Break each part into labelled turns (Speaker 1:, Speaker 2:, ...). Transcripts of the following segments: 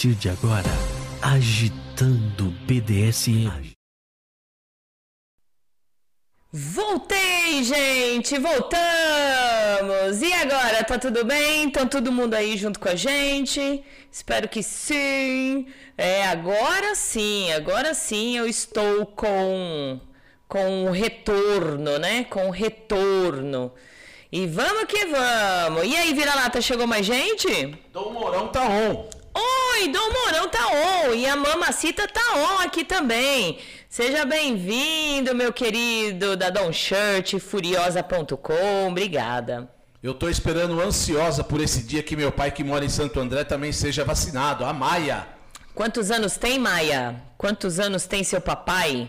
Speaker 1: partir de agora, agitando BDSM.
Speaker 2: Voltei, gente! Voltamos! E agora, tá tudo bem? Então todo mundo aí junto com a gente? Espero que sim! É, agora sim, agora sim eu estou com com o retorno, né? Com o retorno. E vamos que vamos! E aí, vira-lata, chegou mais gente?
Speaker 3: Dom Mourão tá on!
Speaker 2: Oi, Dom Mourão tá on! E a Mamacita tá on aqui também! Seja bem-vindo, meu querido da Don Shirt, furiosa.com. Obrigada.
Speaker 3: Eu tô esperando ansiosa por esse dia que meu pai, que mora em Santo André, também seja vacinado. A Maia.
Speaker 2: Quantos anos tem, Maia? Quantos anos tem seu papai?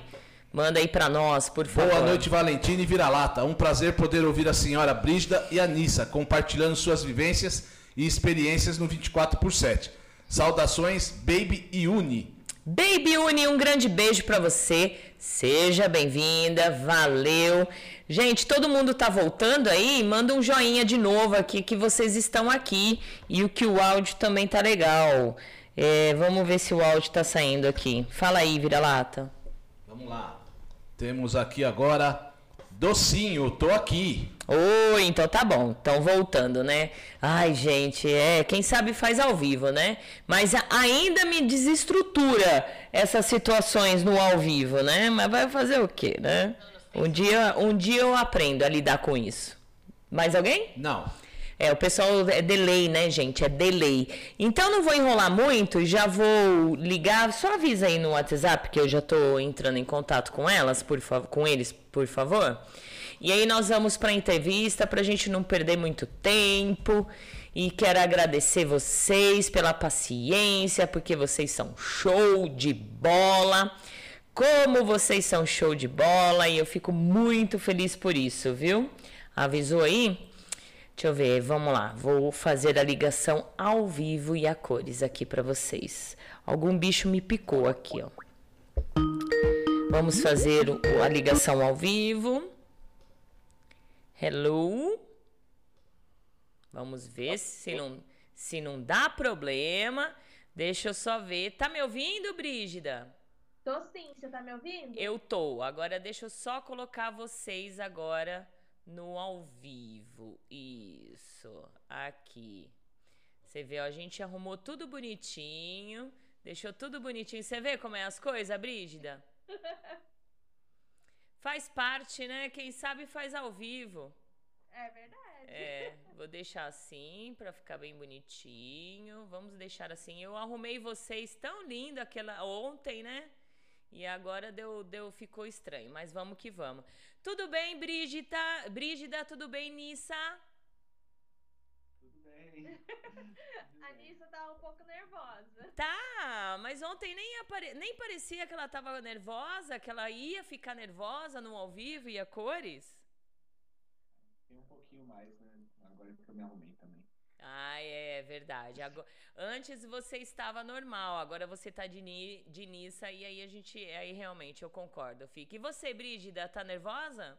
Speaker 2: Manda aí pra nós, por favor.
Speaker 3: Boa noite, Valentina e Vira-Lata. Um prazer poder ouvir a senhora Brígida e a Nissa compartilhando suas vivências e experiências no 24 por 7. Saudações, Baby e Uni.
Speaker 2: Baby Uni, um grande beijo para você. Seja bem-vinda, valeu. Gente, todo mundo tá voltando aí? Manda um joinha de novo aqui que vocês estão aqui e o que o áudio também tá legal. É, vamos ver se o áudio tá saindo aqui. Fala aí, vira-lata.
Speaker 3: Vamos lá. Temos aqui agora Docinho, tô aqui.
Speaker 2: Oi, então tá bom. Então voltando, né? Ai, gente, é, quem sabe faz ao vivo, né? Mas ainda me desestrutura essas situações no ao vivo, né? Mas vai fazer o quê, né? Um dia, um dia eu aprendo a lidar com isso. Mais alguém?
Speaker 3: Não.
Speaker 2: É, o pessoal é delay, né, gente? É delay. Então não vou enrolar muito, já vou ligar. Só avisa aí no WhatsApp que eu já tô entrando em contato com elas, por favor, com eles, por favor. E aí nós vamos para a entrevista para a gente não perder muito tempo. E quero agradecer vocês pela paciência, porque vocês são show de bola. Como vocês são show de bola e eu fico muito feliz por isso, viu? Avisou aí? Deixa eu ver, vamos lá. Vou fazer a ligação ao vivo e a cores aqui para vocês. Algum bicho me picou aqui, ó. Vamos fazer a ligação ao vivo. Hello? Vamos ver se não, se não dá problema. Deixa eu só ver. Tá me ouvindo, Brígida?
Speaker 4: Tô sim, você tá me ouvindo?
Speaker 2: Eu tô. Agora deixa eu só colocar vocês agora no ao vivo. Isso. Aqui. Você vê, ó, a gente arrumou tudo bonitinho. Deixou tudo bonitinho. Você vê como é as coisas, Brígida? Faz parte, né? Quem sabe faz ao vivo.
Speaker 4: É verdade.
Speaker 2: É, vou deixar assim para ficar bem bonitinho. Vamos deixar assim. Eu arrumei vocês tão lindo aquela ontem, né? E agora deu, deu, ficou estranho, mas vamos que vamos. Tudo bem, Brígida? Brígida, tudo bem, Nissa?
Speaker 4: A Nissa tá um pouco nervosa.
Speaker 2: Tá, mas ontem nem, apare... nem parecia que ela tava nervosa, que ela ia ficar nervosa no ao vivo e a cores.
Speaker 5: Tem um pouquinho mais, né? Agora que eu me arrumei também.
Speaker 2: Ah, é verdade. Agora, antes você estava normal, agora você tá de, ni, de Nissa e aí a gente. Aí realmente eu concordo, fica. E você, Brígida, tá nervosa?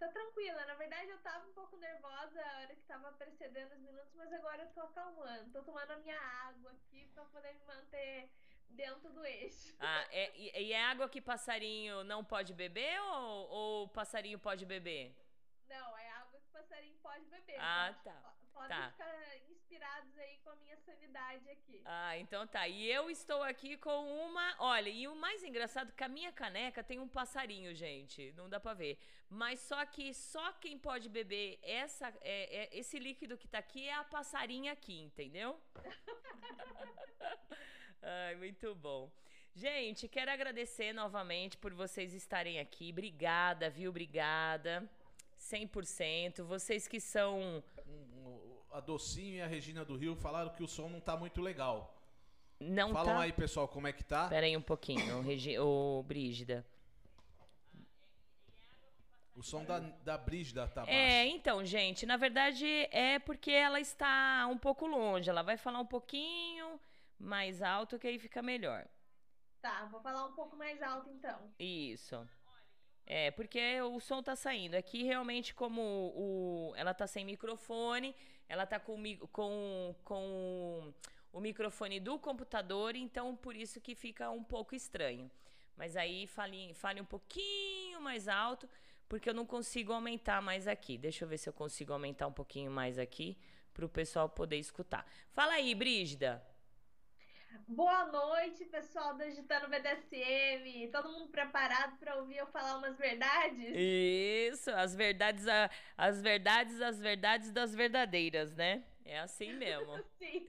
Speaker 4: Tá tranquila. Na verdade, eu tava um pouco nervosa a hora que tava precedendo os minutos, mas agora eu tô acalmando. Tô tomando a minha água aqui pra poder me manter dentro do eixo.
Speaker 2: Ah, é, e, e é água que passarinho não pode beber ou, ou passarinho pode beber?
Speaker 4: Não, é água que passarinho pode beber.
Speaker 2: Ah, tá.
Speaker 4: Podem
Speaker 2: tá.
Speaker 4: ficar inspirados aí com a minha sanidade aqui.
Speaker 2: Ah, então tá. E eu estou aqui com uma. Olha, e o mais engraçado é que a minha caneca tem um passarinho, gente. Não dá pra ver. Mas só que só quem pode beber essa, é, é, esse líquido que tá aqui é a passarinha aqui, entendeu? Ai, muito bom. Gente, quero agradecer novamente por vocês estarem aqui. Obrigada, viu? Obrigada. 100%. Vocês que são.
Speaker 3: A Docinho e a Regina do Rio falaram que o som não tá muito legal.
Speaker 2: Não
Speaker 3: Falam
Speaker 2: tá.
Speaker 3: aí, pessoal, como é que tá?
Speaker 2: Pera aí um pouquinho, Regi... ô Brígida.
Speaker 3: O som da, da Brígida tá baixo.
Speaker 2: É, então, gente, na verdade é porque ela está um pouco longe. Ela vai falar um pouquinho mais alto que aí fica melhor.
Speaker 4: Tá, vou falar um pouco mais alto então.
Speaker 2: Isso. É, porque o som tá saindo. Aqui realmente, como o, ela tá sem microfone, ela tá com, com, com o microfone do computador, então por isso que fica um pouco estranho. Mas aí fale, fale um pouquinho mais alto, porque eu não consigo aumentar mais aqui. Deixa eu ver se eu consigo aumentar um pouquinho mais aqui para o pessoal poder escutar. Fala aí, Brígida.
Speaker 4: Boa noite, pessoal do Agitando BDSM. Todo mundo preparado para ouvir eu falar umas verdades?
Speaker 2: Isso, as verdades, as verdades, as verdades das verdadeiras, né? É assim mesmo.
Speaker 4: Sim.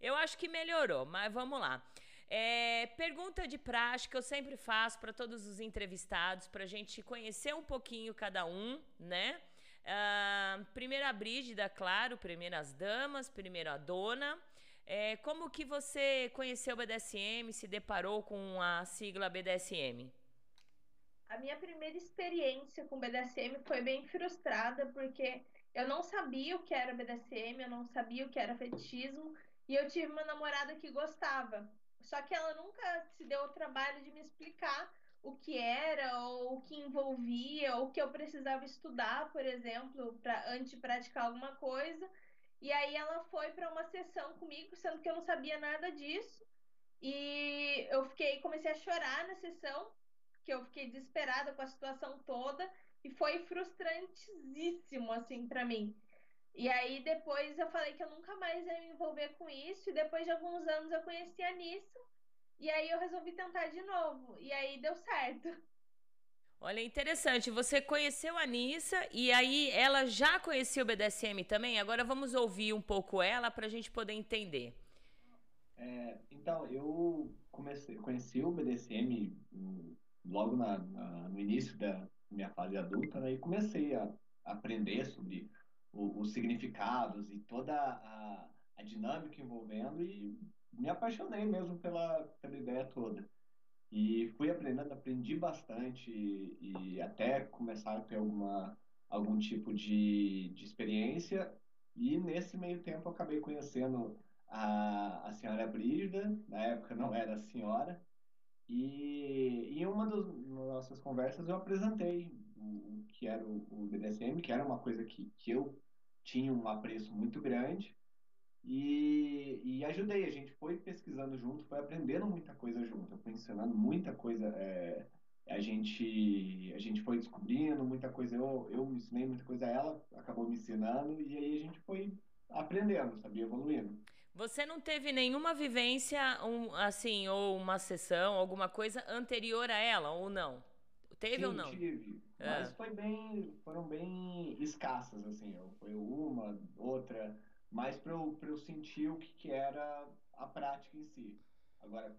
Speaker 2: Eu acho que melhorou, mas vamos lá. É, pergunta de prática eu sempre faço para todos os entrevistados, para a gente conhecer um pouquinho cada um, né? Uh, primeiro a Brígida, claro, primeiro as damas, primeiro a dona. É, como que você conheceu o BDSM, se deparou com a sigla BDSM?
Speaker 4: A minha primeira experiência com BDSM foi bem frustrada, porque eu não sabia o que era BDSM, eu não sabia o que era fetichismo, e eu tive uma namorada que gostava. Só que ela nunca se deu o trabalho de me explicar o que era, ou o que envolvia, ou o que eu precisava estudar, por exemplo, pra, antes de praticar alguma coisa. E aí ela foi para uma sessão comigo, sendo que eu não sabia nada disso. E eu fiquei, comecei a chorar na sessão, que eu fiquei desesperada com a situação toda e foi frustrantíssimo assim para mim. E aí depois eu falei que eu nunca mais ia me envolver com isso e depois de alguns anos eu conheci a Nissa e aí eu resolvi tentar de novo e aí deu certo.
Speaker 2: Olha, interessante. Você conheceu a Nissa e aí ela já conhecia o BDSM também? Agora vamos ouvir um pouco ela para a gente poder entender.
Speaker 5: É, então, eu comecei, conheci o BDSM logo na, na, no início da minha fase adulta né, e comecei a aprender sobre o, os significados e toda a, a dinâmica envolvendo e me apaixonei mesmo pela, pela ideia toda. E fui aprendendo, aprendi bastante e, e até começar a ter alguma, algum tipo de, de experiência. E nesse meio tempo eu acabei conhecendo a, a senhora Brígida, na época não era senhora, e em uma das nossas conversas eu apresentei o, o que era o, o BDSM, que era uma coisa que, que eu tinha um apreço muito grande, e, e ajudei, a gente foi pesquisando junto, foi aprendendo muita coisa junto, fui ensinando muita coisa, é, a, gente, a gente foi descobrindo muita coisa, eu, eu ensinei muita coisa ela, acabou me ensinando, e aí a gente foi aprendendo, sabia, evoluindo.
Speaker 2: Você não teve nenhuma vivência, um, assim, ou uma sessão, alguma coisa anterior a ela, ou não? Teve
Speaker 5: Sim,
Speaker 2: ou não?
Speaker 5: tive, é. mas foi bem, foram bem escassas, assim, foi uma, outra mais para eu, eu sentir o que, que era a prática em si. Agora,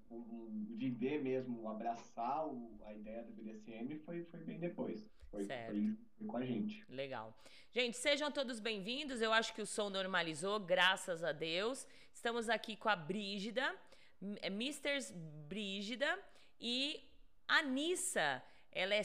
Speaker 5: viver mesmo, abraçar o, a ideia do BDSM foi, foi bem depois. Foi, foi, foi, com a gente.
Speaker 2: Legal. Gente, sejam todos bem-vindos. Eu acho que o som normalizou, graças a Deus. Estamos aqui com a Brígida, Misters Brígida e a Nissa. Ela é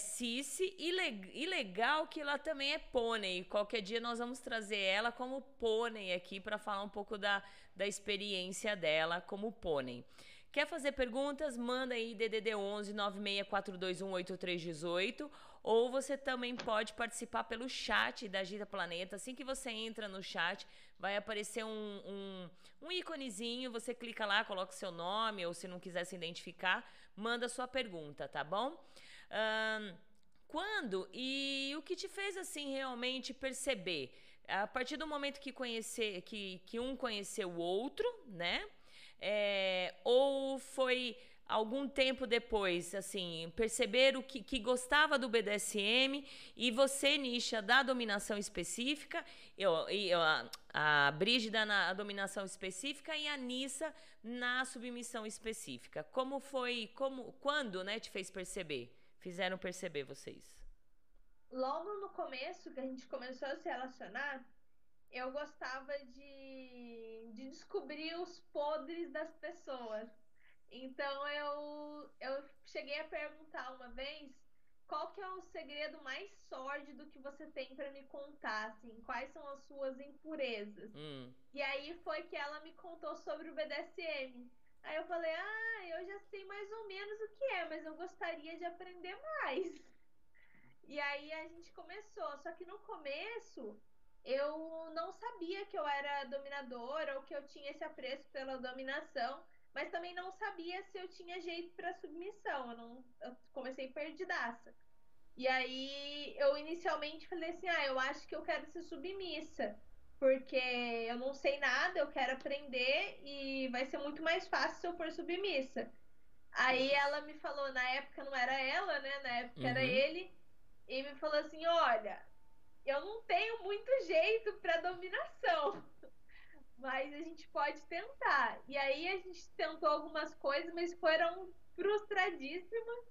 Speaker 2: e, le e legal que ela também é pônei. Qualquer dia nós vamos trazer ela como pônei aqui para falar um pouco da, da experiência dela como pônei. Quer fazer perguntas? Manda aí DDD 11 964218318 ou você também pode participar pelo chat da Gita Planeta. Assim que você entra no chat, vai aparecer um, um, um íconezinho, você clica lá, coloca o seu nome ou se não quiser se identificar, manda sua pergunta, tá bom? Um, quando e o que te fez assim realmente perceber? A partir do momento que conhecer, que, que um conheceu o outro, né? É, ou foi algum tempo depois, assim, perceber o que, que gostava do BDSM e você, Nisha, da dominação específica, eu, eu, a, a Brígida na dominação específica e a Nissa na submissão específica. Como foi, como, quando, né, te fez perceber? Fizeram perceber vocês?
Speaker 4: Logo no começo, que a gente começou a se relacionar, eu gostava de, de descobrir os podres das pessoas. Então eu, eu cheguei a perguntar uma vez qual que é o segredo mais sórdido que você tem para me contar, assim, quais são as suas impurezas.
Speaker 2: Hum.
Speaker 4: E aí foi que ela me contou sobre o BDSM. Aí eu falei, ah, eu já sei mais ou menos o que é, mas eu gostaria de aprender mais. E aí a gente começou, só que no começo eu não sabia que eu era dominadora ou que eu tinha esse apreço pela dominação, mas também não sabia se eu tinha jeito para submissão. Eu, não, eu comecei perdidaça. E aí eu inicialmente falei assim: ah, eu acho que eu quero ser submissa, porque eu não sei nada, eu quero aprender e vai ser muito mais fácil se eu for submissa. Aí ela me falou, na época não era ela, né? Na época uhum. era ele, e me falou assim: olha, eu não tenho muito jeito para dominação, mas a gente pode tentar. E aí a gente tentou algumas coisas, mas foram frustradíssimas.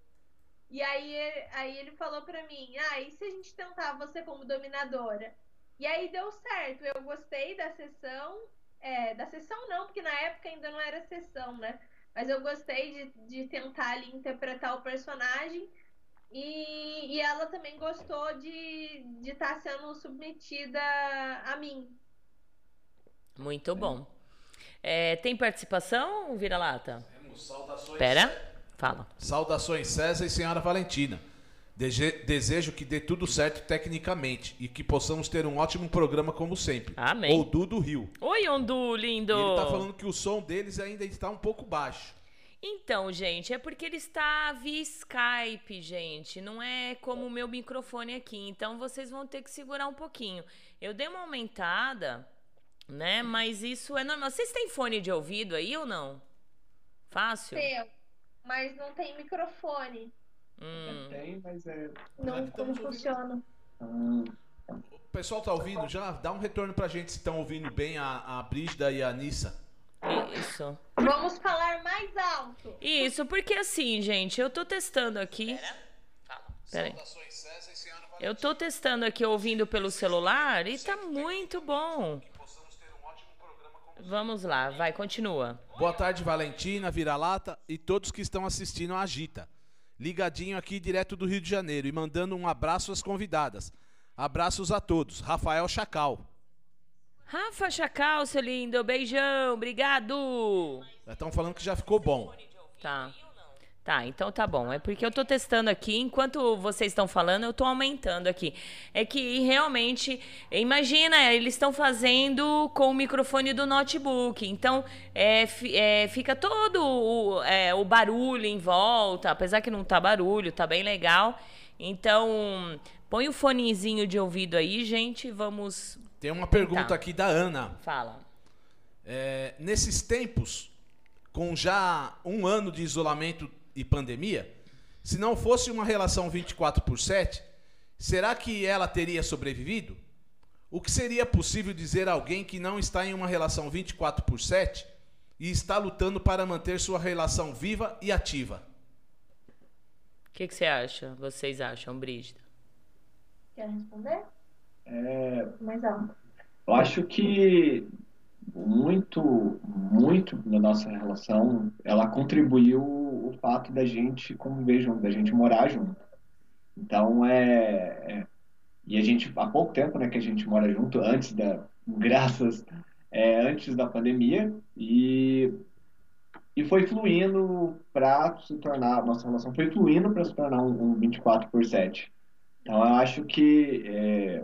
Speaker 4: E aí, aí ele falou pra mim: ah, e se a gente tentar você como dominadora? E aí deu certo. Eu gostei da sessão. É, da sessão não, porque na época ainda não era sessão, né? Mas eu gostei de, de tentar ali interpretar o personagem. E, e ela também gostou de estar tá sendo submetida a mim.
Speaker 2: Muito bom. É, tem participação, Vira-Lata?
Speaker 3: Temos saudações.
Speaker 2: Pera, fala.
Speaker 3: Saudações, César e Senhora Valentina. Desejo que dê tudo certo tecnicamente e que possamos ter um ótimo programa como sempre.
Speaker 2: Amém.
Speaker 3: Ou do Rio.
Speaker 2: Oi, Ondu, lindo.
Speaker 3: E ele tá falando que o som deles ainda está um pouco baixo.
Speaker 2: Então, gente, é porque ele está via Skype, gente. Não é como o meu microfone aqui. Então, vocês vão ter que segurar um pouquinho. Eu dei uma aumentada, né? Mas isso é normal. Vocês têm fone de ouvido aí ou não? Fácil?
Speaker 4: Tenho, mas não tem microfone.
Speaker 5: Hum. Tem, mas é.
Speaker 4: Não, como funciona.
Speaker 3: O pessoal tá ouvindo já? Dá um retorno pra gente se estão ouvindo bem a, a Brígida e a Nissa.
Speaker 2: Isso.
Speaker 4: Vamos falar mais alto.
Speaker 2: Isso, porque assim, gente, eu tô testando aqui. Pera aí. Eu tô testando aqui ouvindo pelo celular e tá muito bom. Vamos lá, vai, continua.
Speaker 3: Boa tarde, Valentina, Vira-Lata e todos que estão assistindo a Agita ligadinho aqui direto do Rio de Janeiro e mandando um abraço às convidadas. Abraços a todos. Rafael Chacal.
Speaker 2: Rafa Chacal, seu lindo, beijão, obrigado.
Speaker 3: Estão falando que já ficou bom.
Speaker 2: Tá. Tá, então tá bom. É porque eu tô testando aqui, enquanto vocês estão falando, eu tô aumentando aqui. É que realmente, imagina, eles estão fazendo com o microfone do notebook. Então, é, é, fica todo o, é, o barulho em volta, apesar que não tá barulho, tá bem legal. Então, põe o fonezinho de ouvido aí, gente, vamos.
Speaker 3: Tem uma pergunta aqui da Ana.
Speaker 2: Fala.
Speaker 3: É, nesses tempos, com já um ano de isolamento e pandemia, se não fosse uma relação 24 por 7, será que ela teria sobrevivido? O que seria possível dizer a alguém que não está em uma relação 24 por 7 e está lutando para manter sua relação viva e ativa?
Speaker 2: O que, que você acha? Vocês acham, Brígida?
Speaker 4: Quer responder?
Speaker 5: É...
Speaker 4: Mais alto.
Speaker 5: Eu acho que muito, muito na nossa relação, ela contribuiu o fato da gente conviver junto, da gente morar junto. Então, é, é, e a gente, há pouco tempo, né, que a gente mora junto, antes da, graças, é, antes da pandemia, e, e foi fluindo para se tornar, nossa relação foi fluindo para se tornar um, um 24 por 7. Então, eu acho que é,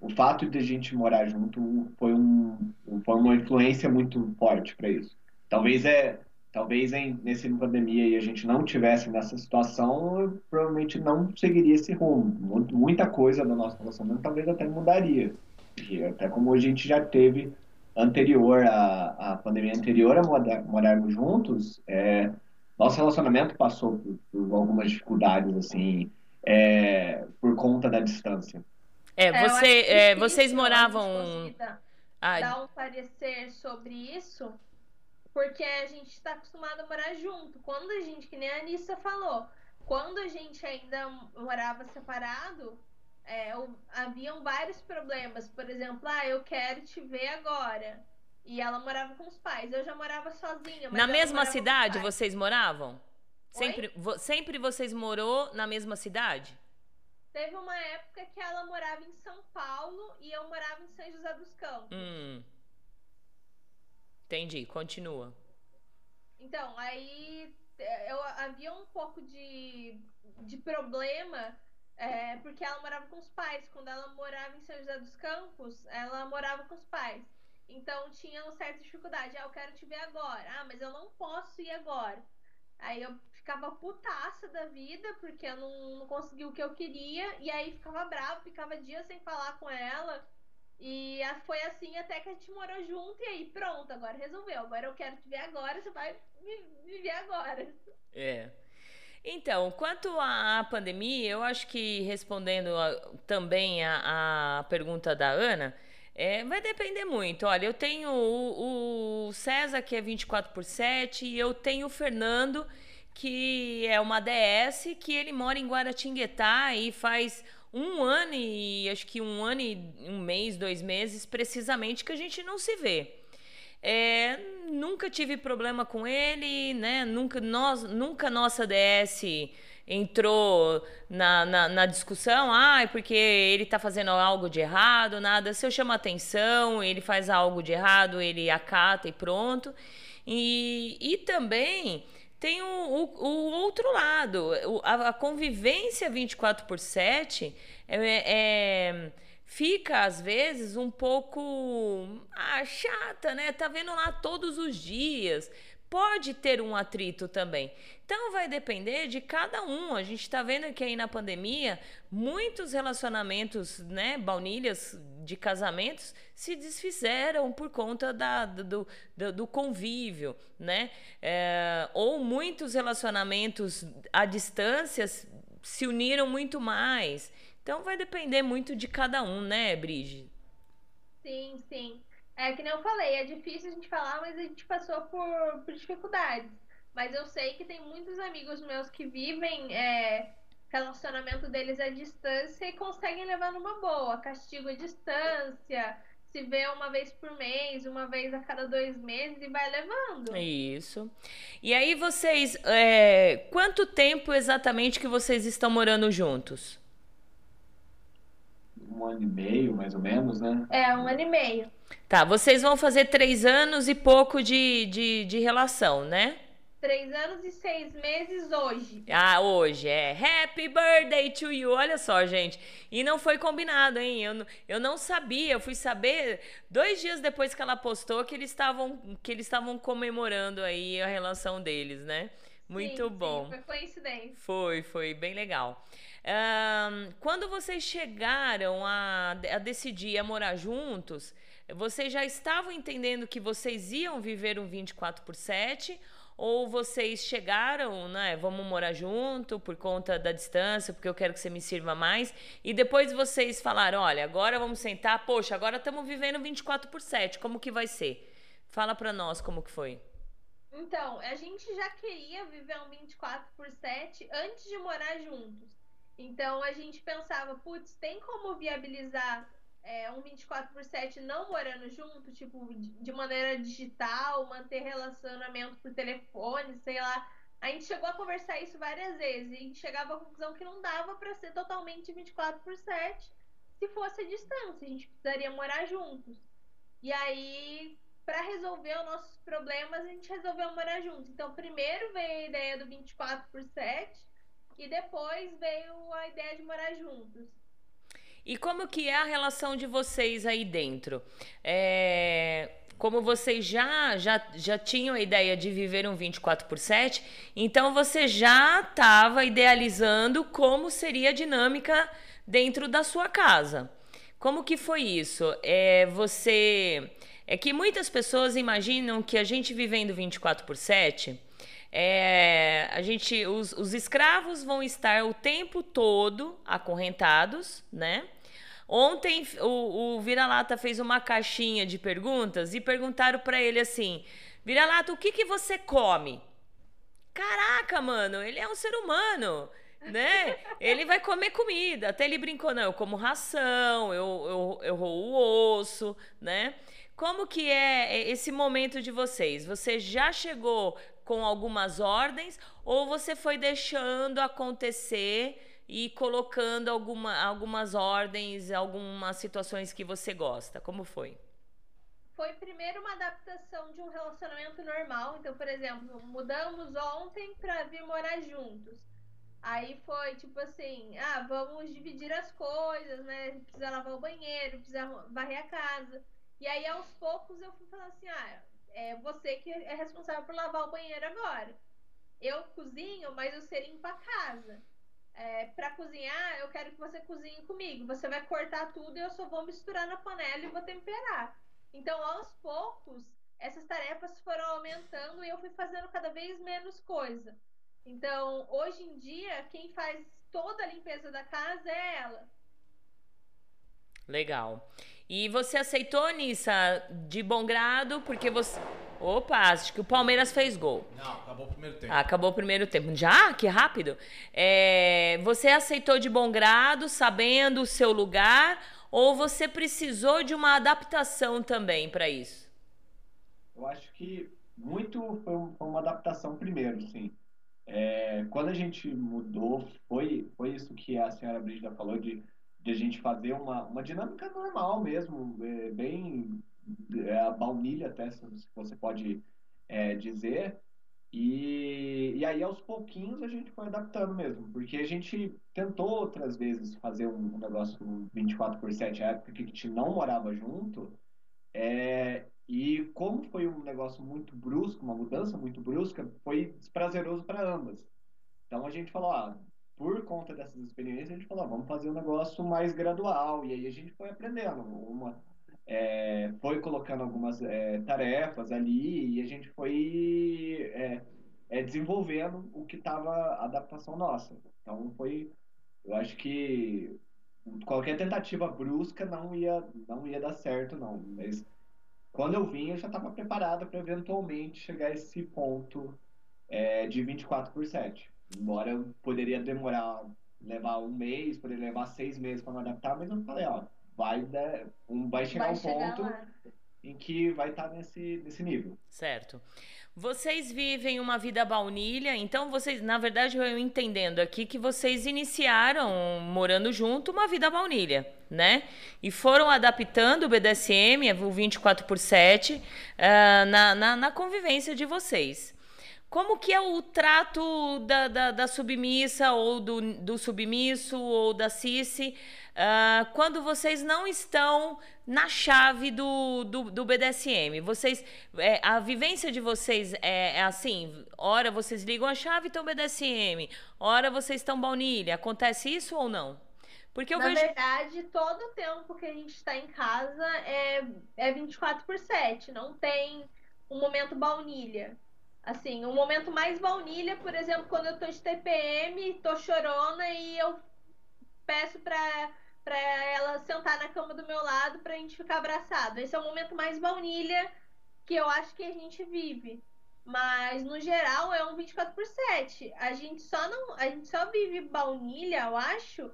Speaker 5: o fato de a gente morar junto foi, um, foi uma influência muito forte para isso. Talvez é talvez em, nesse pandemia e a gente não tivesse nessa situação, eu provavelmente não seguiria esse rumo. Muita coisa do nosso relacionamento talvez até mudaria. E até como a gente já teve anterior à, à pandemia anterior a morar, morarmos juntos, é, nosso relacionamento passou por, por algumas dificuldades assim é, por conta da distância.
Speaker 2: É, é você, é, vocês moravam.
Speaker 4: Dar, ah, dar um parecer sobre isso, porque a gente está acostumado a morar junto. Quando a gente, que nem a Anissa falou, quando a gente ainda morava separado, é, haviam vários problemas. Por exemplo, ah, eu quero te ver agora. E ela morava com os pais. Eu já morava sozinha.
Speaker 2: na mesma cidade vocês moravam? Sempre, vo, sempre vocês morou na mesma cidade?
Speaker 4: Teve uma época que ela morava em São Paulo e eu morava em São José dos Campos.
Speaker 2: Hum. Entendi, continua.
Speaker 4: Então, aí é, eu havia um pouco de, de problema É, porque ela morava com os pais. Quando ela morava em São José dos Campos, ela morava com os pais. Então tinha uma certa dificuldade. Ah, eu quero te ver agora. Ah, mas eu não posso ir agora. Aí eu ficava putaça da vida, porque eu não, não consegui o que eu queria. E aí ficava bravo, ficava dias sem falar com ela. E foi assim até que a gente morou junto. E aí, pronto, agora resolveu. Agora eu quero te ver agora, você vai me, me ver agora.
Speaker 2: É. Então, quanto à pandemia, eu acho que respondendo a, também a, a, pergunta da Ana, é, vai depender muito. Olha, eu tenho o, o, César, que é 24 por 7, e eu tenho o Fernando, que é uma DS, que ele mora em Guaratinguetá e faz um ano e acho que um ano e um mês, dois meses, precisamente, que a gente não se vê. É, nunca tive problema com ele, né? Nunca, nós, nunca nossa DS entrou na, na, na discussão, ah, porque ele está fazendo algo de errado, nada. Se eu chamo atenção, ele faz algo de errado, ele acata e pronto. E, e também tem o, o, o outro lado, a, a, convivência 24 por 7 é, é fica às vezes um pouco ah, chata, né? Tá vendo lá todos os dias. Pode ter um atrito também. Então vai depender de cada um. A gente está vendo que aí na pandemia muitos relacionamentos, né, baunilhas de casamentos se desfizeram por conta da, do, do, do convívio, né? É, ou muitos relacionamentos à distância se uniram muito mais. Então vai depender muito de cada um, né, Brige?
Speaker 4: Sim, sim. É que nem eu falei, é difícil a gente falar, mas a gente passou por, por dificuldades. Mas eu sei que tem muitos amigos meus que vivem é, relacionamento deles à distância e conseguem levar numa boa. Castigo à distância, se vê uma vez por mês, uma vez a cada dois meses e vai levando.
Speaker 2: Isso. E aí vocês, é, quanto tempo exatamente que vocês estão morando juntos?
Speaker 5: Um ano e meio, mais ou menos, né?
Speaker 4: É, um ano e meio.
Speaker 2: Tá, vocês vão fazer três anos e pouco de, de, de relação, né?
Speaker 4: Três anos e seis meses hoje.
Speaker 2: Ah, hoje, é. Happy birthday to you. Olha só, gente. E não foi combinado, hein? Eu, eu não sabia. Eu fui saber dois dias depois que ela postou que eles estavam que eles estavam comemorando aí a relação deles, né? Muito
Speaker 4: sim,
Speaker 2: bom.
Speaker 4: Sim, foi coincidência.
Speaker 2: Foi, foi bem legal. Um, quando vocês chegaram a, a decidir a morar juntos, vocês já estavam entendendo que vocês iam viver um 24 por 7? Ou vocês chegaram, né? Vamos morar junto por conta da distância, porque eu quero que você me sirva mais. E depois vocês falaram: olha, agora vamos sentar. Poxa, agora estamos vivendo 24 por 7. Como que vai ser? Fala para nós como que foi.
Speaker 4: Então, a gente já queria viver um 24 por 7 antes de morar juntos. Então a gente pensava, putz, tem como viabilizar é, um 24 por 7 não morando junto, tipo, de maneira digital, manter relacionamento por telefone, sei lá. A gente chegou a conversar isso várias vezes e chegava à conclusão que não dava para ser totalmente 24 por 7 se fosse a distância, a gente precisaria morar juntos. E aí, para resolver os nossos problemas, a gente resolveu morar juntos. Então, primeiro veio a ideia do 24 por 7 e depois veio a ideia de morar juntos.
Speaker 2: E como que é a relação de vocês aí dentro? É, como vocês já, já, já tinham a ideia de viver um 24 por 7, então você já estava idealizando como seria a dinâmica dentro da sua casa. Como que foi isso? É, você. É que muitas pessoas imaginam que a gente vivendo 24 por 7 é, a gente, os, os escravos vão estar o tempo todo acorrentados, né? Ontem o, o Vira-Lata fez uma caixinha de perguntas e perguntaram para ele assim: Vira-Lata, o que, que você come? Caraca, mano, ele é um ser humano, né? Ele vai comer comida. Até ele brincou: não, eu como ração, eu, eu, eu roo o osso, né? Como que é esse momento de vocês? Você já chegou com algumas ordens ou você foi deixando acontecer e colocando alguma, algumas ordens, algumas situações que você gosta? Como foi?
Speaker 4: Foi primeiro uma adaptação de um relacionamento normal. Então, por exemplo, mudamos ontem para vir morar juntos. Aí foi tipo assim, ah, vamos dividir as coisas, né? Precisa lavar o banheiro, precisa varrer a casa. E aí aos poucos eu fui falando assim, ah, é você que é responsável por lavar o banheiro agora. Eu cozinho, mas você limpa a casa. É, para cozinhar, eu quero que você cozinhe comigo. Você vai cortar tudo e eu só vou misturar na panela e vou temperar. Então, aos poucos, essas tarefas foram aumentando e eu fui fazendo cada vez menos coisa. Então, hoje em dia, quem faz toda a limpeza da casa é ela.
Speaker 2: Legal. E você aceitou, Nissa, de bom grado, porque você. Opa, acho que o Palmeiras fez gol.
Speaker 3: Não, acabou o primeiro tempo.
Speaker 2: Ah, acabou o primeiro tempo. Já? Que rápido. É, você aceitou de bom grado, sabendo o seu lugar, ou você precisou de uma adaptação também para isso?
Speaker 5: Eu acho que muito foi uma adaptação primeiro, sim. É, quando a gente mudou, foi, foi isso que a senhora Brígida falou, de, de a gente fazer uma, uma dinâmica normal mesmo, é, bem é, a baunilha até, se você pode é, dizer. E, e aí, aos pouquinhos, a gente foi adaptando mesmo, porque a gente tentou outras vezes fazer um, um negócio 24 por 7, a época que a gente não morava junto, é, e como foi um negócio muito brusco, uma mudança muito brusca, foi desprazeroso para ambas. Então a gente falou, ah, por conta dessas experiências, a gente falou, vamos fazer um negócio mais gradual. E aí a gente foi aprendendo. Uma, é, foi colocando algumas é, tarefas ali e a gente foi é, é desenvolvendo o que estava a adaptação nossa. Então foi, eu acho que qualquer tentativa brusca não ia, não ia dar certo, não. Mas quando eu vim, eu já estava preparado para eventualmente chegar a esse ponto é, de 24 por 7. Embora eu poderia demorar, levar um mês, poderia levar seis meses para me adaptar, mas eu falei, ó, vai, dar, um, vai chegar vai um chegar ponto lá. em que vai estar tá nesse, nesse nível.
Speaker 2: Certo. Vocês vivem uma vida baunilha, então vocês, na verdade, eu entendendo aqui que vocês iniciaram morando junto uma vida baunilha, né? E foram adaptando o BDSM, o 24 por 7, uh, na, na, na, convivência de vocês. Como que é o trato da, da, da submissa ou do, do submisso ou da cici uh, quando vocês não estão na chave do, do, do BDSM? Vocês, é, a vivência de vocês é, é, assim? Hora vocês ligam a chave e estão BDSM, hora vocês estão baunilha. Acontece isso ou não?
Speaker 4: Porque eu Na vejo... verdade, todo o tempo que a gente está em casa é, é 24 por 7. Não tem um momento baunilha. Assim, um momento mais baunilha, por exemplo, quando eu tô de TPM, tô chorona e eu peço pra, pra ela sentar na cama do meu lado pra gente ficar abraçado. Esse é o momento mais baunilha que eu acho que a gente vive. Mas no geral é um 24 por 7. A gente só não, a gente só vive baunilha, eu acho,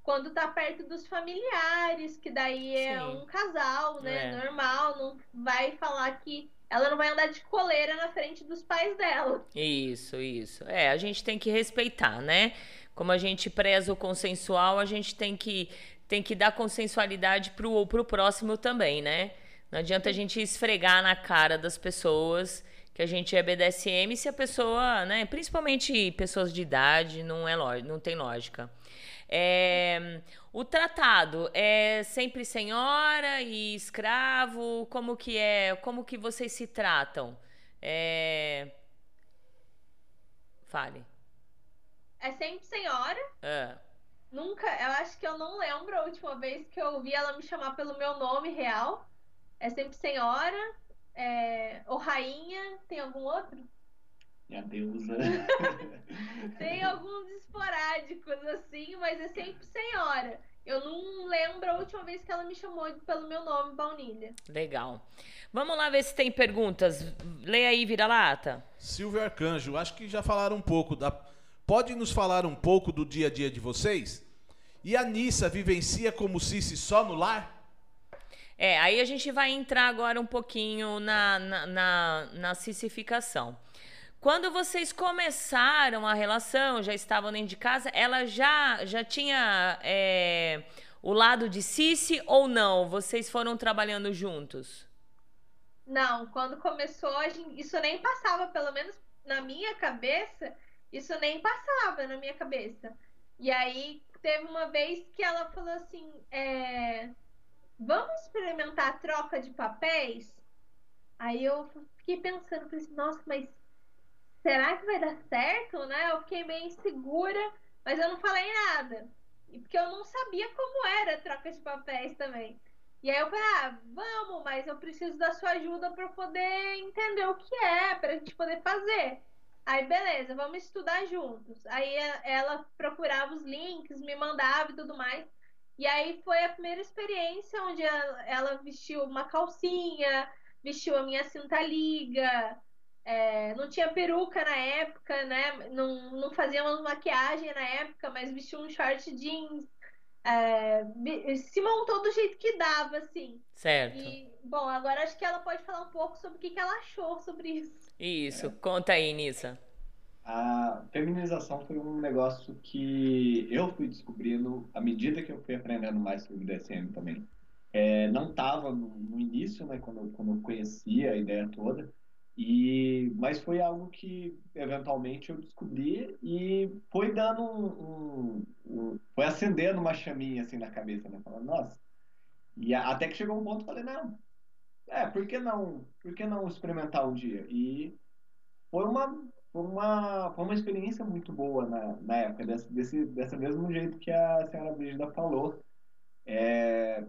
Speaker 4: quando tá perto dos familiares, que daí é Sim. um casal, né, é. normal, não vai falar que ela não vai andar de coleira na frente dos pais dela.
Speaker 2: Isso, isso. É, a gente tem que respeitar, né? Como a gente preza o consensual, a gente tem que, tem que dar consensualidade pro, pro próximo também, né? Não adianta a gente esfregar na cara das pessoas que a gente é BDSM se a pessoa, né, principalmente pessoas de idade, não é não tem lógica. É, o tratado é sempre senhora e escravo? Como que é? Como que vocês se tratam? É... Fale.
Speaker 4: É sempre senhora.
Speaker 2: É.
Speaker 4: Nunca, eu acho que eu não lembro a última vez que eu ouvi ela me chamar pelo meu nome real. É sempre senhora. É... Ou rainha. Tem algum outro?
Speaker 5: Minha deusa.
Speaker 4: Tem alguns esporádicos assim, mas é sempre senhora. Eu não lembro a última vez que ela me chamou pelo meu nome, Baunilha.
Speaker 2: Legal. Vamos lá ver se tem perguntas. Leia aí, vira-lata.
Speaker 3: Silvio Arcanjo, acho que já falaram um pouco. Da... Pode nos falar um pouco do dia a dia de vocês? E a Nissa vivencia como Cici só no lar?
Speaker 2: É, aí a gente vai entrar agora um pouquinho na, na, na, na cissificação. Quando vocês começaram a relação, já estavam dentro de casa, ela já, já tinha é, o lado de Cici ou não? Vocês foram trabalhando juntos?
Speaker 4: Não, quando começou, isso nem passava, pelo menos na minha cabeça, Isso nem passava na minha cabeça. E aí teve uma vez que ela falou assim: é, vamos experimentar a troca de papéis? Aí eu fiquei pensando, falei assim, nossa, mas será que vai dar certo, né? Eu fiquei meio insegura, mas eu não falei nada. Porque eu não sabia como era a troca de papéis também. E aí eu falei, ah, vamos, mas eu preciso da sua ajuda para poder entender o que é, para a gente poder fazer. Aí, beleza, vamos estudar juntos. Aí ela procurava os links, me mandava e tudo mais. E aí foi a primeira experiência onde ela vestiu uma calcinha, vestiu a minha cinta liga, é, não tinha peruca na época, né? Não, não fazíamos maquiagem na época, mas vestiu um short jeans. É, se montou do jeito que dava, assim.
Speaker 2: Certo.
Speaker 4: E, bom, agora acho que ela pode falar um pouco sobre o que, que ela achou sobre isso.
Speaker 2: Isso, é. conta aí, Nissa.
Speaker 5: A feminização foi um negócio que eu fui descobrindo à medida que eu fui aprendendo mais sobre o DSM também. É, não estava no, no, início, né, quando, quando eu conhecia a ideia toda, e, mas foi algo que eventualmente eu descobri e foi dando um, um, um foi acendendo uma chaminha assim na cabeça, né? Falando, nossa. E a, até que chegou um ponto eu falei, não, é, por que não, por que não experimentar um dia? E foi uma, foi uma, foi uma experiência muito boa na, na época, desse, desse, desse mesmo jeito que a senhora Brígida falou. É,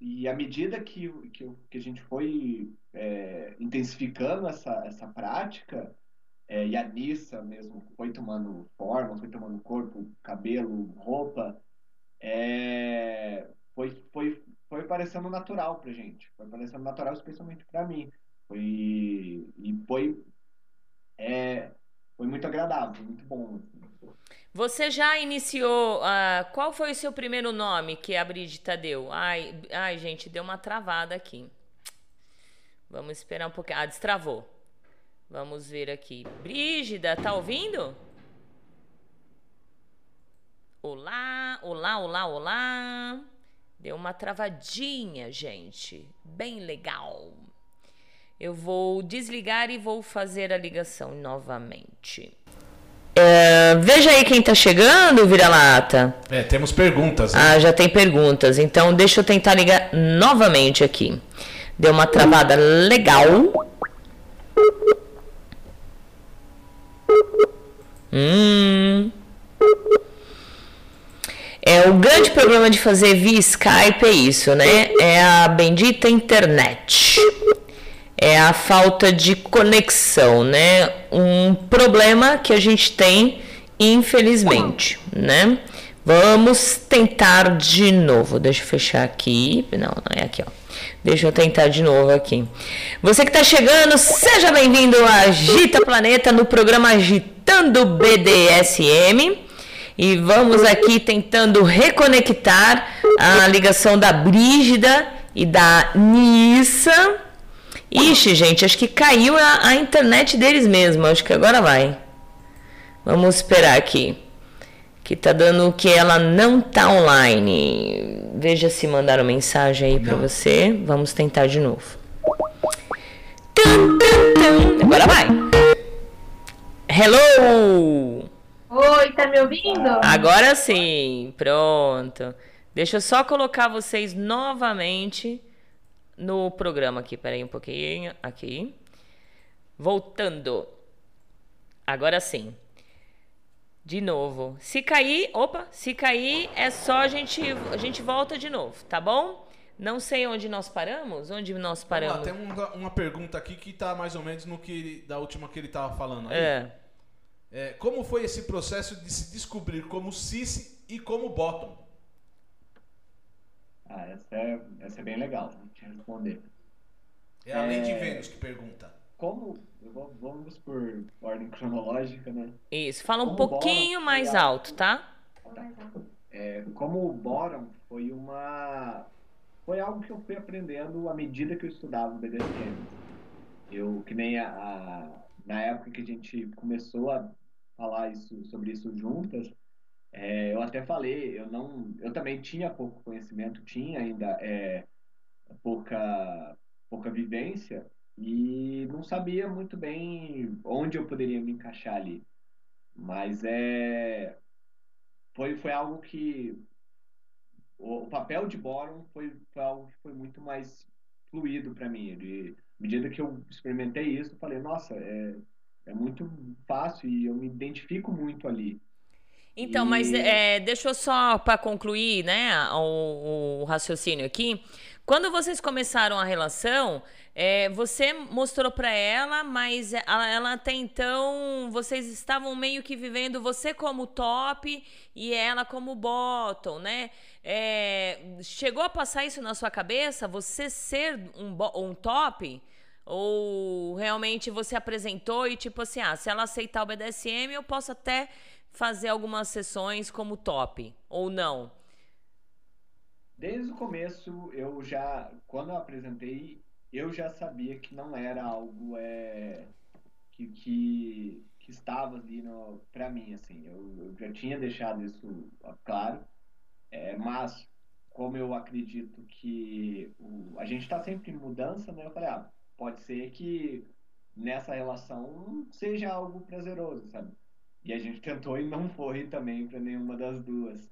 Speaker 5: e à medida que, que, que a gente foi é, intensificando essa, essa prática, é, e a Nissa mesmo foi tomando forma, foi tomando corpo, cabelo, roupa, é, foi, foi, foi parecendo natural pra gente. Foi parecendo natural, especialmente para mim. Foi, e foi, é, foi muito agradável, muito bom.
Speaker 2: Você já iniciou. Uh, qual foi o seu primeiro nome que a Brígida deu? Ai, ai, gente, deu uma travada aqui. Vamos esperar um pouquinho. Ah, destravou. Vamos ver aqui. Brígida, tá ouvindo? Olá, olá, olá, olá. Deu uma travadinha, gente. Bem legal. Eu vou desligar e vou fazer a ligação novamente. É, veja aí quem tá chegando, vira-lata.
Speaker 3: É, temos perguntas.
Speaker 2: Né? Ah, já tem perguntas. Então deixa eu tentar ligar novamente aqui. Deu uma travada legal. Hum. É o grande problema de fazer via Skype é isso, né? É a bendita internet é a falta de conexão, né? Um problema que a gente tem, infelizmente, né? Vamos tentar de novo. Deixa eu fechar aqui. Não, não é aqui, ó. Deixa eu tentar de novo aqui. Você que está chegando, seja bem-vindo a Agita Planeta no programa Agitando BDSM. E vamos aqui tentando reconectar a ligação da Brígida e da Nissa Ixi, gente, acho que caiu a, a internet deles mesmo. Acho que agora vai. Vamos esperar aqui. Que tá dando que ela não tá online. Veja se mandaram mensagem aí para você. Vamos tentar de novo. Tum, tum, tum. Agora vai. Hello!
Speaker 4: Oi, tá me ouvindo?
Speaker 2: Agora sim. Pronto. Deixa eu só colocar vocês novamente no programa aqui. Peraí um pouquinho. Aqui. Voltando. Agora sim. De novo. Se cair, opa, se cair é só a gente a gente volta de novo, tá bom? Não sei onde nós paramos. Onde nós paramos?
Speaker 3: tem uma, uma pergunta aqui que tá mais ou menos no que da última que ele tava falando aí.
Speaker 2: É.
Speaker 3: é como foi esse processo de se descobrir como cis e como bottom?
Speaker 5: Ah, essa é, essa é bem legal te responder.
Speaker 3: É a Lei de é, Vênus que pergunta.
Speaker 5: Como. Vou, vamos por ordem cronológica, né?
Speaker 2: Isso, fala um como pouquinho Boron mais alto, tá?
Speaker 5: tá. É, como o Boron foi uma. Foi algo que eu fui aprendendo à medida que eu estudava o BDSM. Eu, que nem a, a, na época que a gente começou a falar isso, sobre isso juntas, até falei, eu não, eu também tinha pouco conhecimento, tinha ainda é, pouca, pouca vivência e não sabia muito bem onde eu poderia me encaixar ali. Mas é foi, foi algo que o, o papel de Boron foi, foi algo que foi muito mais fluido para mim. De, à medida que eu experimentei isso, eu falei, nossa, é, é muito fácil e eu me identifico muito ali.
Speaker 2: Então, e... mas é, deixa eu só para concluir, né, o, o, raciocínio aqui. Quando vocês começaram a relação, é, você mostrou para ela, mas ela, ela, até então vocês estavam meio que vivendo você como top e ela como bottom, né? É, chegou a passar isso na sua cabeça? Você ser um, um top? Ou realmente você apresentou e tipo assim, ah, se ela aceitar o BDSM, eu posso até fazer algumas sessões como top, ou não?
Speaker 5: Desde o começo, eu já, quando eu apresentei, eu já sabia que não era algo é, que, que, que estava ali para mim, assim. Eu, eu, já tinha deixado isso claro, é, mas como eu acredito que o, a gente está sempre em mudança, né? Eu falei, ah, pode ser que nessa relação seja algo prazeroso, sabe? E a gente tentou e não foi também para nenhuma das duas.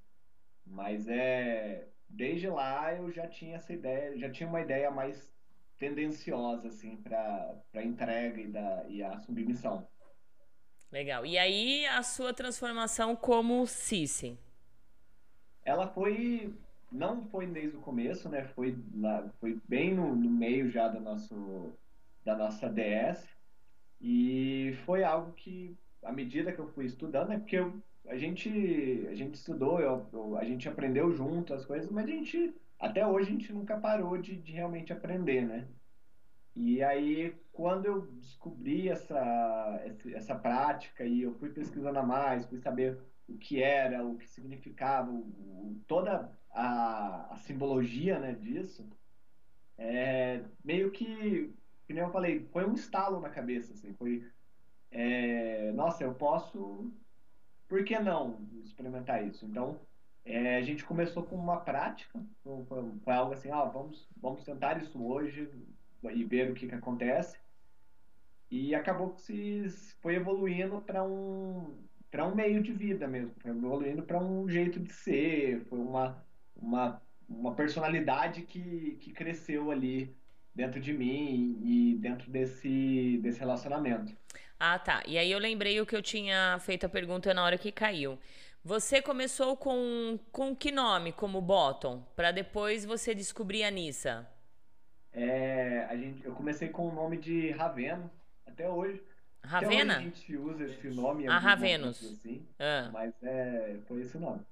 Speaker 5: Mas é desde lá eu já tinha essa ideia, já tinha uma ideia mais tendenciosa assim para entrega e da e a submissão.
Speaker 2: Legal. E aí a sua transformação como Cici?
Speaker 5: Ela foi não foi desde o começo, né? Foi lá, foi bem no, no meio já do nosso da nossa DS e foi algo que à medida que eu fui estudando é porque eu, a gente a gente estudou, eu, eu, a gente aprendeu junto as coisas, mas a gente até hoje a gente nunca parou de, de realmente aprender, né? E aí quando eu descobri essa essa prática e eu fui pesquisando a mais, fui saber o que era, o que significava, o, toda a, a, simbologia né, disso, é, meio que, como eu falei, foi um estalo na cabeça, assim, foi, é, nossa, eu posso, por que não experimentar isso? Então, é, a gente começou com uma prática, foi, algo assim, ah, vamos, vamos tentar isso hoje e ver o que, que acontece. E acabou que se foi evoluindo para um para um meio de vida mesmo, foi evoluindo para um jeito de ser, foi uma, uma, uma personalidade que, que cresceu ali dentro de mim e dentro desse, desse relacionamento.
Speaker 2: Ah, tá. E aí eu lembrei o que eu tinha feito a pergunta na hora que caiu. Você começou com, com que nome como Bottom? Para depois você descobrir a Nissa?
Speaker 5: É, a gente, eu comecei com o nome de Raveno, até hoje.
Speaker 2: Ravena?
Speaker 5: a gente usa esse nome.
Speaker 2: A Ravenus.
Speaker 5: Assim, ah. Mas é, foi esse o nome.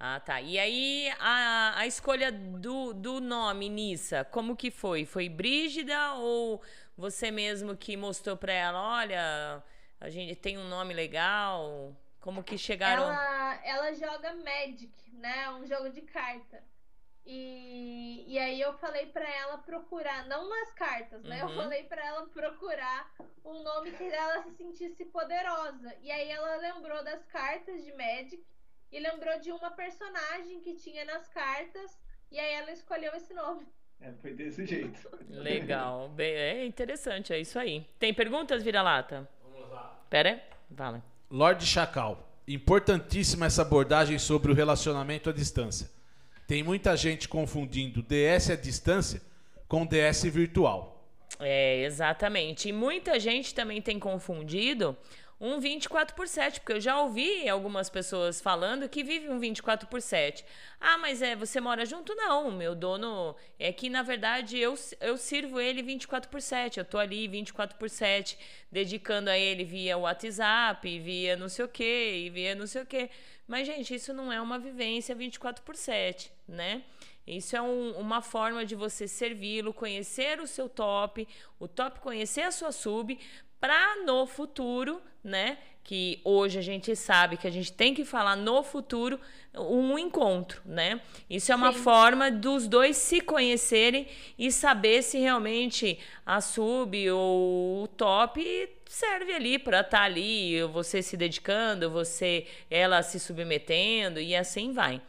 Speaker 2: Ah, tá. E aí, a, a escolha do, do nome, Nissa, como que foi? Foi Brígida ou você mesmo que mostrou pra ela, olha, a gente tem um nome legal? Como que chegaram...
Speaker 4: Ela, ela joga Magic, né? Um jogo de carta. E, e aí eu falei para ela procurar, não nas cartas, né? Uhum. Eu falei para ela procurar um nome que ela se sentisse poderosa. E aí ela lembrou das cartas de Magic e lembrou de uma personagem que tinha nas cartas. E aí ela escolheu esse nome.
Speaker 5: É, foi desse jeito.
Speaker 2: Legal. Bem, é interessante, é isso aí. Tem perguntas, vira-lata? Vamos lá. Pera, fala.
Speaker 3: Lorde Chacal. Importantíssima essa abordagem sobre o relacionamento à distância. Tem muita gente confundindo DS à distância com DS virtual.
Speaker 2: É, exatamente. E muita gente também tem confundido um 24 por 7, porque eu já ouvi algumas pessoas falando que vive um 24 por 7. Ah, mas é, você mora junto? Não, meu dono é que na verdade eu, eu sirvo ele 24 por 7. Eu tô ali 24 por 7, dedicando a ele via WhatsApp, via não sei o que, via não sei o que. Mas, gente, isso não é uma vivência 24 por 7, né? Isso é um, uma forma de você servi-lo, conhecer o seu top, o top conhecer a sua sub, para no futuro, né? Que hoje a gente sabe que a gente tem que falar no futuro um encontro, né? Isso é uma Sim. forma dos dois se conhecerem e saber se realmente a sub ou o top serve ali para estar tá ali, você se dedicando, você ela se submetendo e assim vai.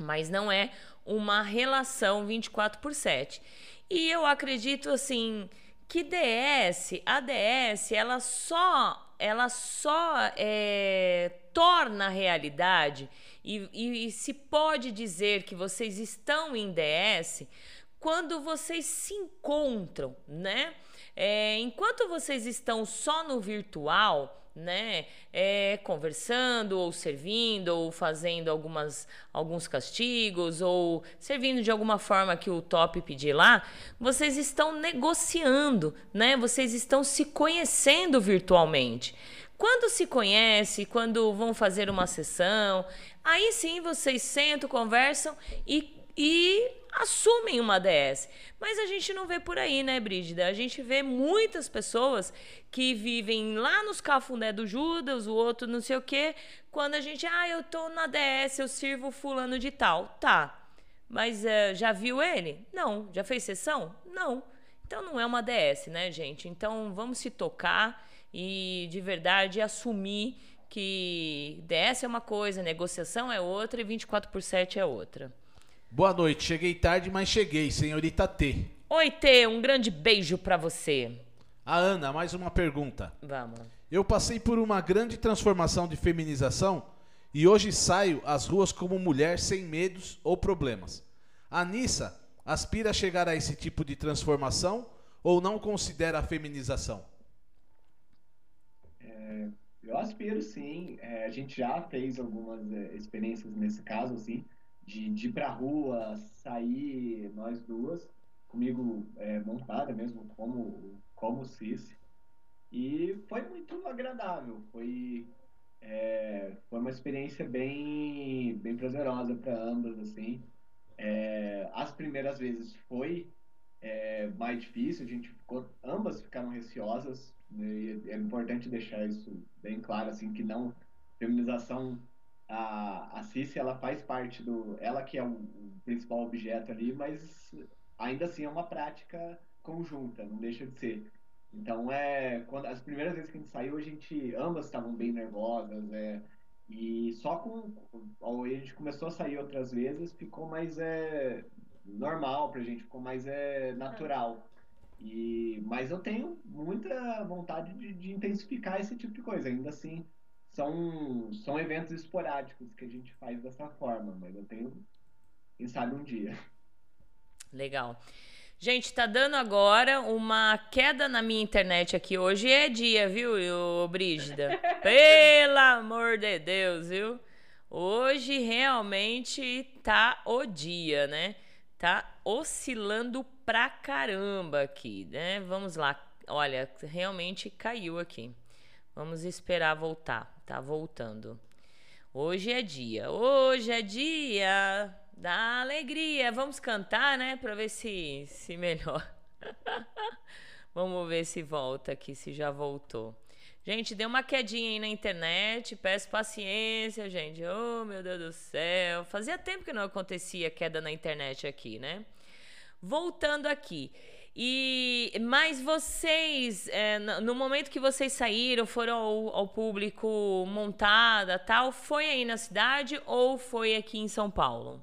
Speaker 2: Mas não é uma relação 24 por 7. E eu acredito assim que DS, a DS, ela só ela só é, torna realidade e, e, e se pode dizer que vocês estão em DS quando vocês se encontram, né? É, enquanto vocês estão só no virtual, né, é, conversando ou servindo ou fazendo algumas alguns castigos ou servindo de alguma forma que o top pedir lá, vocês estão negociando, né? Vocês estão se conhecendo virtualmente. Quando se conhece, quando vão fazer uma sessão, aí sim vocês sentam, conversam e e assumem uma DS. Mas a gente não vê por aí, né, Brígida? A gente vê muitas pessoas que vivem lá nos cafundé do Judas, o outro não sei o quê. Quando a gente, ah, eu tô na DS, eu sirvo fulano de tal. Tá. Mas uh, já viu ele? Não. Já fez sessão? Não. Então não é uma DS, né, gente? Então vamos se tocar e de verdade assumir que DS é uma coisa, negociação é outra e 24 por 7 é outra.
Speaker 3: Boa noite, cheguei tarde, mas cheguei, senhorita T.
Speaker 2: Oi, T, um grande beijo para você.
Speaker 3: A Ana, mais uma pergunta.
Speaker 2: Vamos.
Speaker 3: Eu passei por uma grande transformação de feminização e hoje saio às ruas como mulher sem medos ou problemas. A Nissa aspira a chegar a esse tipo de transformação ou não considera a feminização?
Speaker 5: É, eu aspiro sim. É, a gente já fez algumas é, experiências nesse caso, sim de, de ir pra rua, sair nós duas, comigo é, montada mesmo, como, como cis. E foi muito agradável, foi, é, foi uma experiência bem, bem prazerosa para ambas, assim. É, as primeiras vezes foi é, mais difícil, a gente ficou, ambas ficaram receosas, né, é importante deixar isso bem claro, assim, que não, feminização a, a Cici, ela faz parte do. Ela que é o, principal objeto ali, mas ainda assim é uma prática conjunta, não deixa de ser. Então, é, quando, as primeiras vezes que a gente saiu, a gente. Ambas estavam bem nervosas, é, e só com. A gente começou a sair outras vezes, ficou mais é, normal pra gente, ficou mais é, natural. E, mas eu tenho muita vontade de, de intensificar esse tipo de coisa. Ainda assim, são, são eventos esporádicos que a gente faz dessa forma, mas eu tenho, quem sabe, um dia.
Speaker 2: Legal. Gente, tá dando agora uma queda na minha internet aqui. Hoje é dia, viu, Brígida? Pelo amor de Deus, viu? Hoje realmente tá o dia, né? Tá oscilando pra caramba aqui, né? Vamos lá. Olha, realmente caiu aqui. Vamos esperar voltar tá voltando. Hoje é dia, hoje é dia da alegria. Vamos cantar, né, para ver se se melhor. Vamos ver se volta aqui, se já voltou. Gente, deu uma quedinha aí na internet, peço paciência, gente. Oh, meu Deus do céu. Fazia tempo que não acontecia queda na internet aqui, né? Voltando aqui. E mas vocês, é, no momento que vocês saíram, foram ao, ao, público montada, tal, foi aí na cidade ou foi aqui em São Paulo?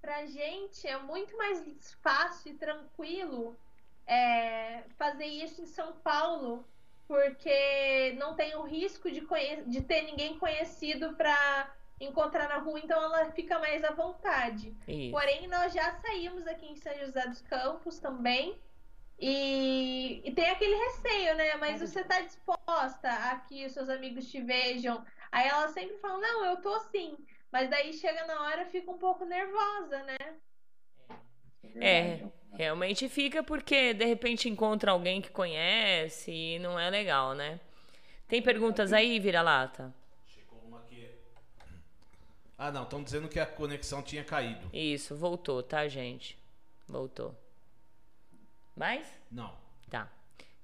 Speaker 4: Pra gente é muito mais fácil e tranquilo é, fazer isso em São Paulo, porque não tem o risco de, de ter ninguém conhecido para encontrar na rua, então ela fica mais à vontade. Isso. Porém, nós já saímos aqui em São José dos Campos também. E, e tem aquele receio, né? Mas você tá disposta a que os seus amigos te vejam. Aí ela sempre fala, não, eu tô sim. Mas daí chega na hora fica um pouco nervosa, né?
Speaker 2: É, realmente fica porque de repente encontra alguém que conhece e não é legal, né? Tem perguntas aí, vira-lata?
Speaker 3: Ah, não, estão dizendo que a conexão tinha caído.
Speaker 2: Isso, voltou, tá, gente? Voltou. Mais?
Speaker 3: Não.
Speaker 2: Tá.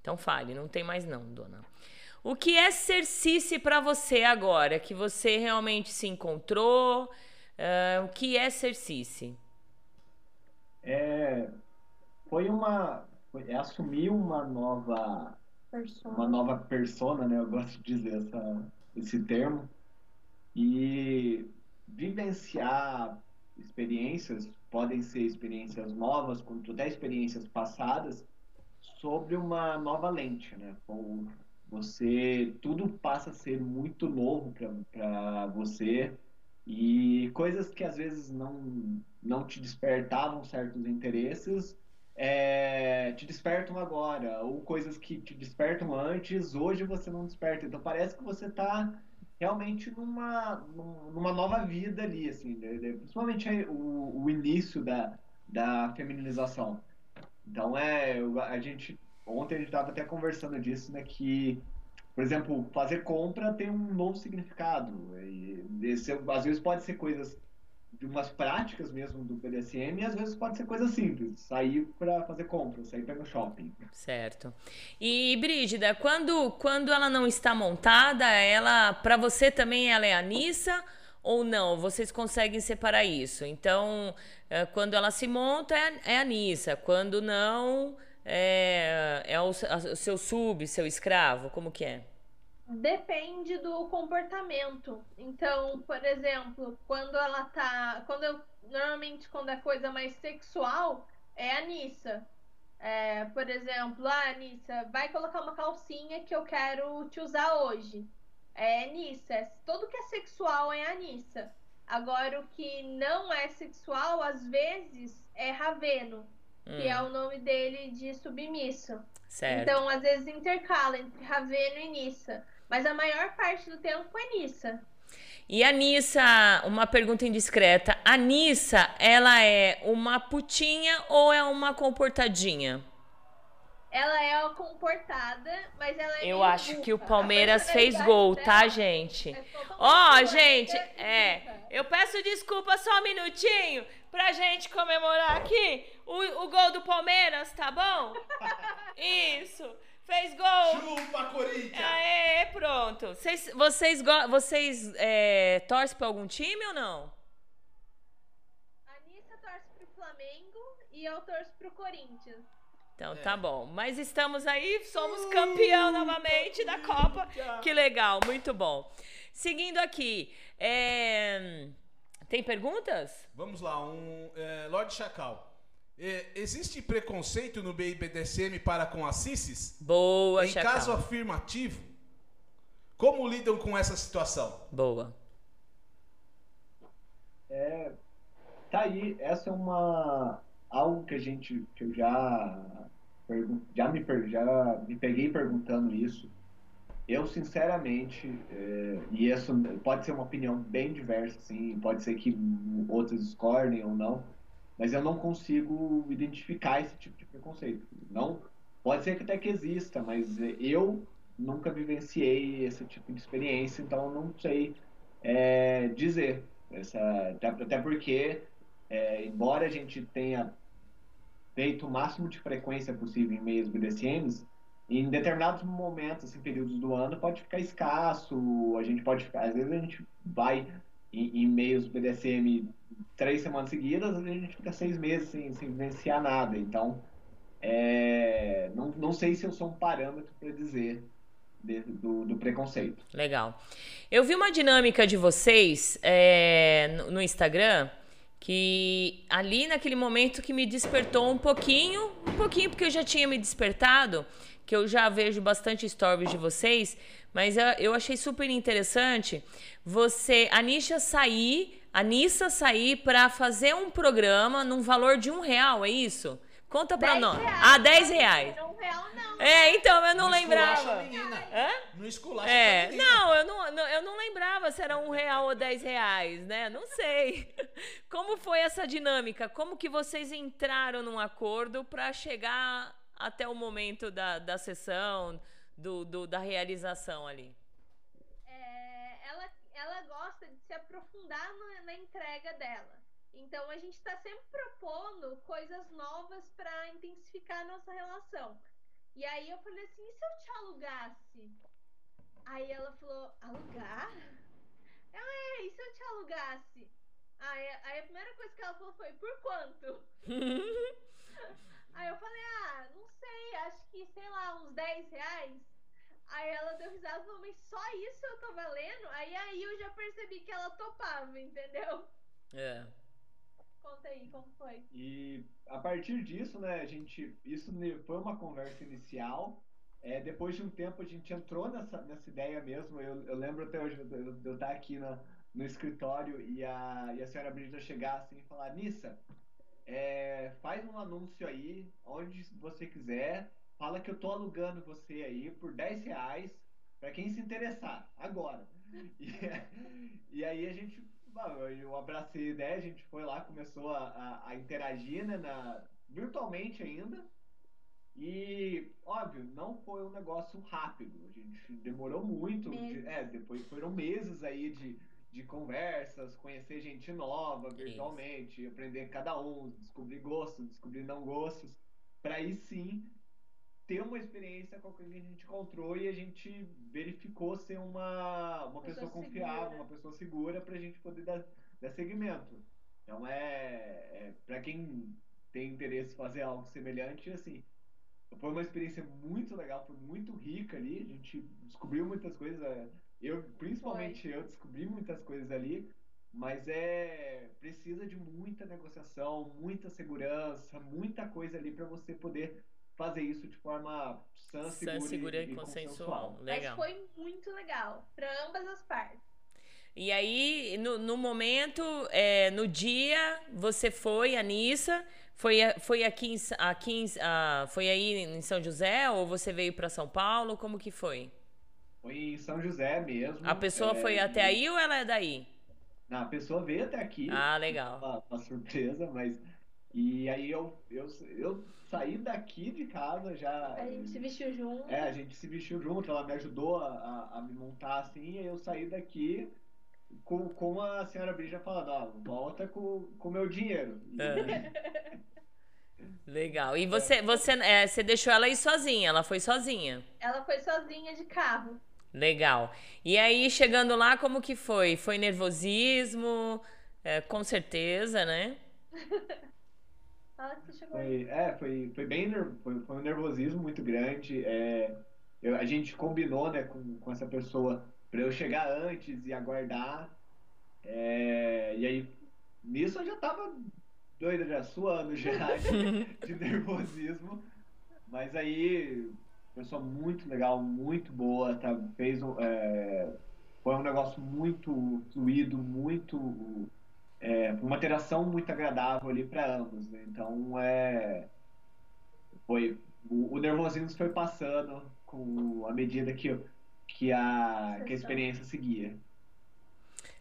Speaker 2: Então fale, não tem mais não, dona. O que é ser Cici para você agora? Que você realmente se encontrou? Uh, o que é ser Cici?
Speaker 5: É, foi uma... Foi, é assumir uma nova... Persona. Uma nova persona, né? Eu gosto de dizer essa, esse termo. E vivenciar experiências, podem ser experiências novas, quanto até experiências passadas, sobre uma nova lente, né? Ou você tudo passa a ser muito novo para você e coisas que às vezes não não te despertavam certos interesses é, te despertam agora ou coisas que te despertam antes hoje você não desperta então parece que você está realmente numa numa nova vida ali assim né? principalmente o, o início da da feminilização então é a gente ontem a gente estava até conversando disso, né? Que, por exemplo, fazer compra tem um novo significado. E esse, às vezes pode ser coisas de umas práticas mesmo do BDSM e às vezes pode ser coisa simples, sair para fazer compra, sair para o shopping.
Speaker 2: Certo. E Brígida, quando quando ela não está montada, ela para você também ela é a Nissa ou não? Vocês conseguem separar isso? Então, eh, quando ela se monta é, é a Nissa, quando não é, é o seu sub, seu escravo? Como que é?
Speaker 4: Depende do comportamento. Então, por exemplo, quando ela tá. Quando eu. Normalmente, quando é coisa mais sexual, é a Nissa. É, por exemplo, ah, Nissa, vai colocar uma calcinha que eu quero te usar hoje. É Nissa. Tudo que é sexual é a Nissa. Agora, o que não é sexual, às vezes, é Raveno hum. que é o nome dele de submisso. Certo. Então, às vezes intercala entre Raveno e Nissa. Mas a maior parte do tempo é Nissa.
Speaker 2: E a Nissa, uma pergunta indiscreta. A Nissa, ela é uma putinha ou é uma comportadinha?
Speaker 4: Ela é uma comportada, mas ela é
Speaker 2: Eu acho bufa. que o Palmeiras fez gol, dela, tá, gente? Ó, oh, gente, é. Eu peço desculpa só um minutinho pra gente comemorar aqui o, o gol do Palmeiras, tá bom? Isso. Fez gol.
Speaker 3: Chupa, Corinthians.
Speaker 2: Aê, pronto. Vocês, vocês, vocês é, torcem pra algum time ou não?
Speaker 4: A Anissa torce pro Flamengo e eu torço pro Corinthians.
Speaker 2: Então é. tá bom. Mas estamos aí, somos campeão novamente da Copa. Que legal, muito bom. Seguindo aqui, é... tem perguntas?
Speaker 3: Vamos lá, um é, Lorde Chacal. É, existe preconceito no BIBDSM para com as CISs?
Speaker 2: Boa,
Speaker 3: Em Chacal. caso afirmativo, como lidam com essa situação?
Speaker 2: Boa.
Speaker 5: É, tá aí, essa é uma algo que a gente que eu já já me já me peguei perguntando isso eu, sinceramente, é, e isso pode ser uma opinião bem diversa, sim, pode ser que outros discordem ou não, mas eu não consigo identificar esse tipo de preconceito. Não, pode ser que até que exista, mas eu nunca vivenciei esse tipo de experiência, então eu não sei é, dizer. Essa, até, até porque, é, embora a gente tenha feito o máximo de frequência possível em meios BDSMs, em determinados momentos, assim, períodos do ano, pode ficar escasso, a gente pode ficar, às vezes a gente vai em, em meios BDSM três semanas seguidas, a gente fica seis meses sem, sem vivenciar nada, então é, não, não sei se eu sou um parâmetro para dizer do, do, preconceito.
Speaker 2: Legal. Eu vi uma dinâmica de vocês é, no Instagram que ali naquele momento que me despertou um pouquinho, um pouquinho porque eu já tinha me despertado, que eu já vejo bastante stories de vocês, mas eu, eu achei super interessante você, a Nisha sair, a Nissa sair para fazer um programa num valor de um real, é isso? Conta pra nós. Reais. Ah, 10 reais.
Speaker 4: Não, um real não.
Speaker 2: É, então, eu não, não lembrava.
Speaker 3: Hã? No esculacha
Speaker 2: É, não eu, não, eu não lembrava se era um real ou 10 reais, né? Não sei. Como foi essa dinâmica? Como que vocês entraram num acordo para chegar até o momento da, da sessão, do, do da realização ali?
Speaker 4: É, ela, ela gosta de se aprofundar na, na entrega dela. Então a gente está sempre propondo coisas novas para intensificar a nossa relação. E aí eu falei assim, e se eu te alugasse? Aí ela falou, alugar? Ela é, e se eu te alugasse? Aí, aí a primeira coisa que ela falou foi, por quanto? Aí eu falei, ah, não sei, acho que, sei lá, uns 10 reais. Aí ela deu risada e falou, mas só isso eu tô valendo? Aí aí eu já percebi que ela topava, entendeu?
Speaker 2: É.
Speaker 4: Conta aí, como foi?
Speaker 5: E a partir disso, né, a gente. Isso foi uma conversa inicial. é, depois de um tempo a gente entrou nessa, nessa ideia mesmo. Eu, eu lembro até hoje de eu, eu estar aqui no, no escritório e a, e a senhora Brígida chegar assim e falar: Nissa, é, faz um anúncio aí, onde você quiser, fala que eu tô alugando você aí por 10 reais para quem se interessar, agora. E, e aí a gente, eu abracei a ideia, a gente foi lá, começou a, a, a interagir, né, na, virtualmente ainda. E, óbvio, não foi um negócio rápido. A gente demorou muito. De, é, depois foram meses aí de, de conversas, conhecer gente nova virtualmente, Isso. aprender cada um, descobrir gostos, descobrir não gostos, para aí sim ter uma experiência com a coisa que a gente encontrou e a gente verificou ser uma, uma pessoa, pessoa confiável, uma pessoa segura para a gente poder dar, dar seguimento. Então é, é para quem tem interesse em fazer algo semelhante, assim, foi uma experiência muito legal, foi muito rica ali, a gente descobriu muitas coisas, é, eu principalmente foi. eu descobri muitas coisas ali, mas é precisa de muita negociação, muita segurança, muita coisa ali para você poder fazer isso de forma sã, segura, sã, segura e, e consensual. consensual.
Speaker 4: Legal. Mas foi muito legal para ambas as partes.
Speaker 2: E aí, no, no momento, é, no dia, você foi, Anissa, foi, foi aqui, em, aqui em, ah, foi aí em São José ou você veio para São Paulo? Como que foi?
Speaker 5: Foi em São José mesmo.
Speaker 2: A pessoa é, foi até aí ou ela é daí?
Speaker 5: Não, a pessoa veio até aqui.
Speaker 2: Ah, legal.
Speaker 5: Uma, uma surpresa, mas e aí eu, eu, eu saí daqui de casa já.
Speaker 4: A gente se vestiu junto.
Speaker 5: É, a gente se vestiu junto, ela me ajudou a, a, a me montar assim, e eu saí daqui com, com a senhora Brija falando, ó, volta com o meu dinheiro. É.
Speaker 2: Legal. E você, você, é, você deixou ela ir sozinha? Ela foi sozinha?
Speaker 4: Ela foi sozinha de carro.
Speaker 2: Legal. E aí, chegando lá, como que foi? Foi nervosismo? É, com certeza, né?
Speaker 4: Fala que você chegou
Speaker 5: foi. É, foi, foi bem foi, foi um nervosismo muito grande. É, eu, a gente combinou né, com, com essa pessoa para eu chegar antes e aguardar. É, e aí, nisso eu já tava doida, já suando já de, de nervosismo. Mas aí, pessoa muito legal, muito boa, tá, fez um, é, foi um negócio muito fluido, muito é, uma interação muito agradável ali para ambos. Né? Então, é, foi o, o nervosismo foi passando com a medida que, que, a, que a experiência seguia.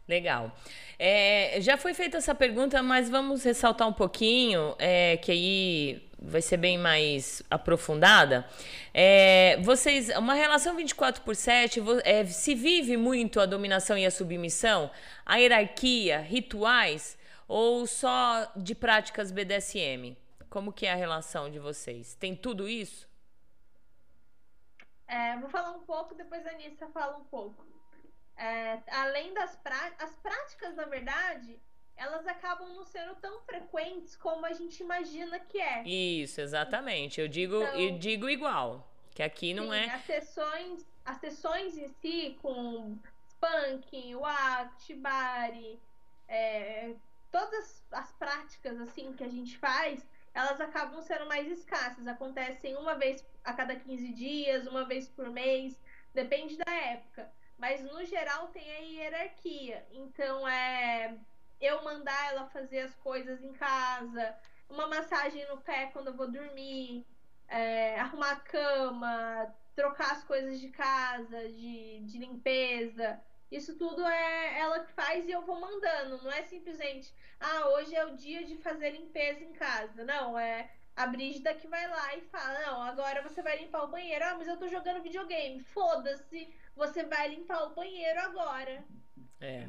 Speaker 2: Legal. É, já foi feita essa pergunta, mas vamos ressaltar um pouquinho, é, que aí vai ser bem mais aprofundada. É, vocês, uma relação 24 por 7, é, se vive muito a dominação e a submissão, a hierarquia, rituais, ou só de práticas BDSM? Como que é a relação de vocês? Tem tudo isso?
Speaker 4: É, vou falar um pouco, depois a Anissa fala um pouco é, além das as práticas, na verdade, elas acabam não sendo tão frequentes como a gente imagina que é.
Speaker 2: Isso, exatamente. Eu digo, então, eu digo igual, que aqui não sim, é.
Speaker 4: As sessões, as sessões em si, com spanking, wact, bari, é, todas as práticas assim que a gente faz, elas acabam sendo mais escassas. Acontecem uma vez a cada 15 dias, uma vez por mês, depende da época. Mas no geral tem a hierarquia. Então é eu mandar ela fazer as coisas em casa, uma massagem no pé quando eu vou dormir, é, arrumar a cama, trocar as coisas de casa, de, de limpeza. Isso tudo é ela que faz e eu vou mandando. Não é simplesmente, ah, hoje é o dia de fazer limpeza em casa. Não, é a Brígida que vai lá e fala: Não, agora você vai limpar o banheiro. Ah, mas eu tô jogando videogame. Foda-se, você vai limpar o banheiro agora.
Speaker 2: É.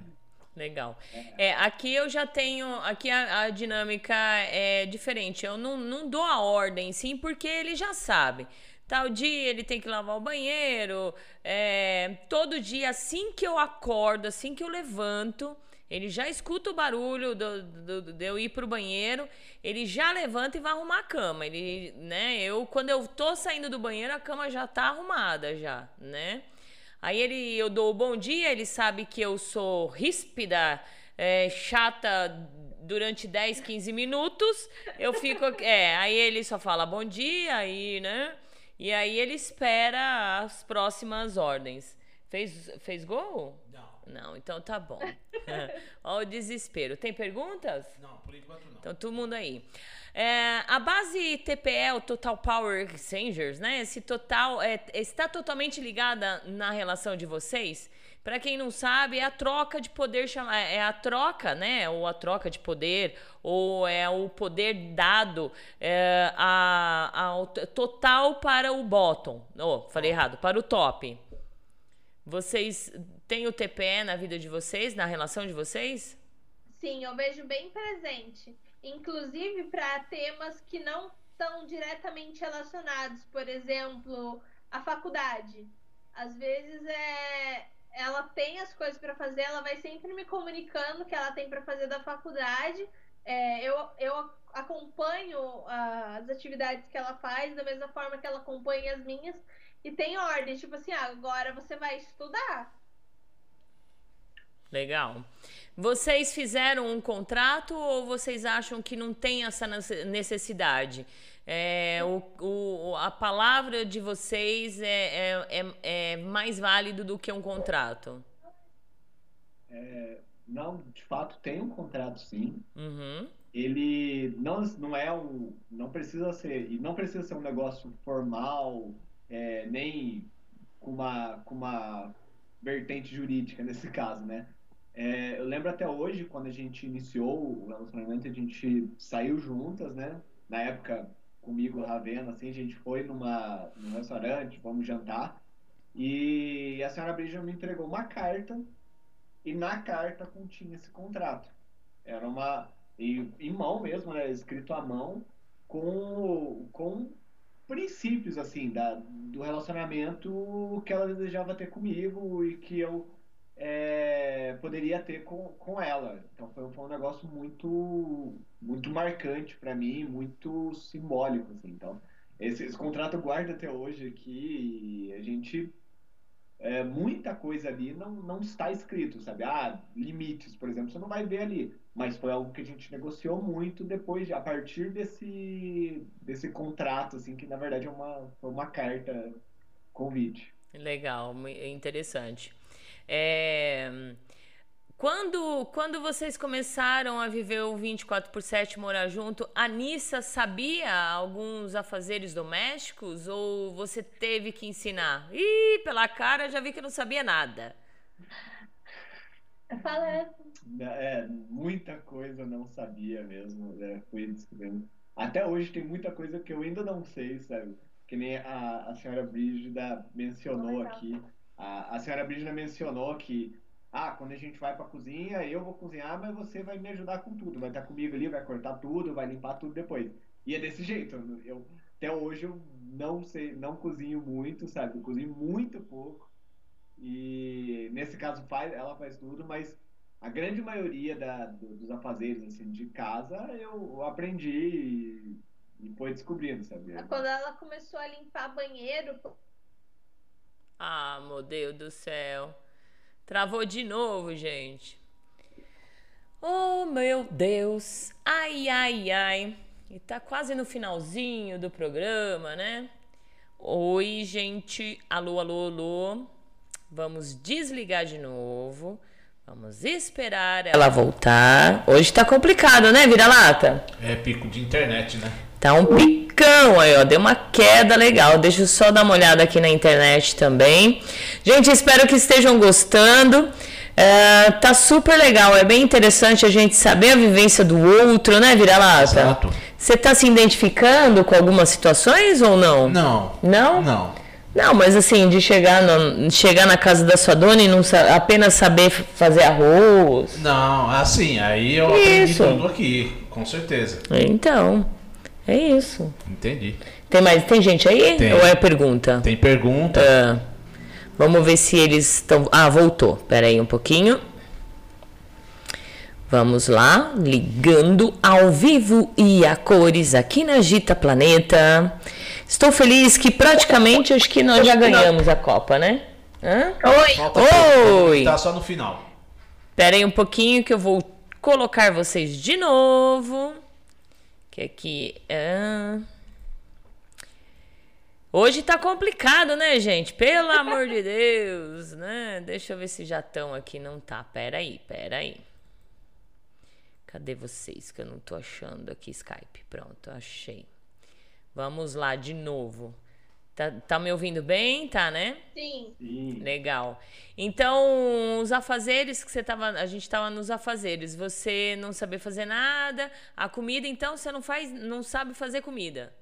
Speaker 2: Legal. É, aqui eu já tenho. Aqui a, a, dinâmica é diferente. Eu não, não dou a ordem, sim, porque ele já sabe. Tal dia ele tem que lavar o banheiro. É, todo dia, assim que eu acordo, assim que eu levanto, ele já escuta o barulho do, do, de eu ir pro banheiro, ele já levanta e vai arrumar a cama. Ele, né? Eu, quando eu tô saindo do banheiro, a cama já tá arrumada já, né? Aí ele, eu dou o bom dia, ele sabe que eu sou ríspida, é, chata durante 10, 15 minutos. Eu fico, é, aí ele só fala bom dia, aí, né? E aí ele espera as próximas ordens. Fez, fez gol?
Speaker 3: Não.
Speaker 2: Então tá bom. Olha o desespero. Tem perguntas?
Speaker 3: Não, por enquanto não.
Speaker 2: Então, todo mundo aí. É, a base TPE, o Total Power Exchangers, né? Esse total é, está totalmente ligada na relação de vocês. Para quem não sabe, é a troca de poder, é a troca, né? Ou a troca de poder, ou é o poder dado é, a, a, total para o bottom. Oh, falei errado, para o top. Vocês têm o TPE na vida de vocês, na relação de vocês?
Speaker 4: Sim, eu vejo bem presente inclusive para temas que não estão diretamente relacionados, por exemplo, a faculdade. Às vezes é ela tem as coisas para fazer, ela vai sempre me comunicando que ela tem para fazer da faculdade. É, eu, eu acompanho as atividades que ela faz da mesma forma que ela acompanha as minhas e tem ordem, tipo assim, ah, agora você vai estudar.
Speaker 2: Legal. Vocês fizeram um contrato ou vocês acham que não tem essa necessidade? É, o, o, a palavra de vocês é, é, é, é mais válido do que um contrato?
Speaker 5: É, não, de fato tem um contrato sim.
Speaker 2: Uhum.
Speaker 5: Ele não, não é um, não precisa ser e não precisa ser um negócio formal é, nem com uma com uma vertente jurídica nesse caso, né? É, eu lembro até hoje, quando a gente iniciou o relacionamento, a gente saiu juntas, né? Na época, comigo, Ravena, assim, a gente foi numa, num restaurante, vamos jantar, e a senhora Brígida me entregou uma carta, e na carta continha esse contrato. Era uma, em, em mão mesmo, né? Escrito à mão, com, com princípios, assim, da, do relacionamento que ela desejava ter comigo e que eu é, poderia ter com, com ela. Então foi, foi um negócio muito muito marcante para mim, muito simbólico. Assim. Então esse, esse contrato guarda até hoje aqui e a gente é, muita coisa ali não, não está escrito, sabe? Ah, limites, por exemplo, você não vai ver ali. Mas foi algo que a gente negociou muito depois, a partir desse, desse contrato, assim, que na verdade é uma, uma carta convite.
Speaker 2: Legal, interessante. É... Quando, quando vocês começaram a viver o 24 por 7 morar junto, a Nissa sabia alguns afazeres domésticos ou você teve que ensinar? Ih, pela cara já vi que não sabia nada.
Speaker 4: Fala.
Speaker 5: É, muita coisa não sabia mesmo, né? Fui descobrindo. Até hoje tem muita coisa que eu ainda não sei, sabe? Que nem a, a senhora Brígida mencionou aqui. A, a senhora Brígida mencionou que, ah, quando a gente vai para a cozinha, eu vou cozinhar, mas você vai me ajudar com tudo. Vai estar comigo ali, vai cortar tudo, vai limpar tudo depois. E é desse jeito. Eu, até hoje eu não sei, não cozinho muito, sabe? Eu cozinho muito pouco. E nesse caso faz, ela faz tudo, mas a grande maioria da, dos afazeres assim, de casa eu aprendi e, e foi descobrindo, sabe?
Speaker 4: Quando ela começou a limpar banheiro,
Speaker 2: ah, meu Deus do céu. Travou de novo, gente. Oh, meu Deus. Ai, ai, ai. E tá quase no finalzinho do programa, né? Oi, gente. Alô, alô, alô. Vamos desligar de novo. Vamos esperar ela voltar. Hoje tá complicado, né, vira-lata?
Speaker 3: É pico de internet, né?
Speaker 2: Tá um picão aí, ó. Deu uma queda legal. Deixa eu só dar uma olhada aqui na internet também. Gente, espero que estejam gostando. É, tá super legal, é bem interessante a gente saber a vivência do outro, né, Vira-Lata?
Speaker 3: Exato.
Speaker 2: Você tá se identificando com algumas situações ou não?
Speaker 3: Não.
Speaker 2: Não?
Speaker 3: Não.
Speaker 2: Não, mas assim, de chegar, no, chegar na casa da sua dona e não apenas saber fazer arroz.
Speaker 3: Não, assim, aí eu Isso. aprendi tudo aqui, com certeza.
Speaker 2: Então. É isso.
Speaker 3: Entendi.
Speaker 2: Tem mais? Tem gente aí?
Speaker 3: Tem.
Speaker 2: Ou é pergunta?
Speaker 3: Tem pergunta.
Speaker 2: Ah, vamos ver se eles estão. Ah, voltou. Pera aí um pouquinho. Vamos lá, ligando ao vivo e a cores aqui na Gita Planeta. Estou feliz que praticamente acho que nós já ganhamos a Copa, né?
Speaker 4: Hã? Oi.
Speaker 3: Falta
Speaker 2: Oi.
Speaker 3: Tá só no final.
Speaker 2: Pera aí um pouquinho que eu vou colocar vocês de novo que aqui é... Hoje tá complicado, né, gente? Pelo amor de Deus, né? Deixa eu ver se já estão aqui. Não tá. Pera aí, pera aí. Cadê vocês que eu não tô achando aqui Skype? Pronto, achei. Vamos lá de novo. Tá, tá me ouvindo bem? Tá, né?
Speaker 4: Sim.
Speaker 5: Sim.
Speaker 2: Legal. Então, os afazeres que você tava, a gente tava nos afazeres, você não saber fazer nada, a comida, então você não faz, não sabe fazer comida.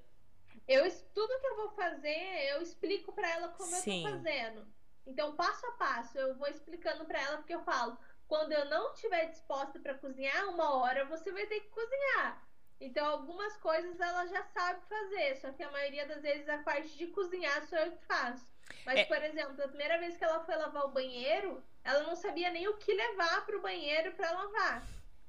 Speaker 4: Eu, tudo que eu vou fazer, eu explico pra ela como
Speaker 2: Sim.
Speaker 4: eu tô fazendo. Então, passo a passo, eu vou explicando pra ela, porque eu falo, quando eu não estiver disposta pra cozinhar uma hora, você vai ter que cozinhar. Então, algumas coisas ela já sabe fazer, só que a maioria das vezes a parte de cozinhar sou eu que faço. Mas,
Speaker 2: É.
Speaker 4: por exemplo, a primeira vez que ela foi lavar o banheiro, ela não sabia nem o que levar pro banheiro pra lavar.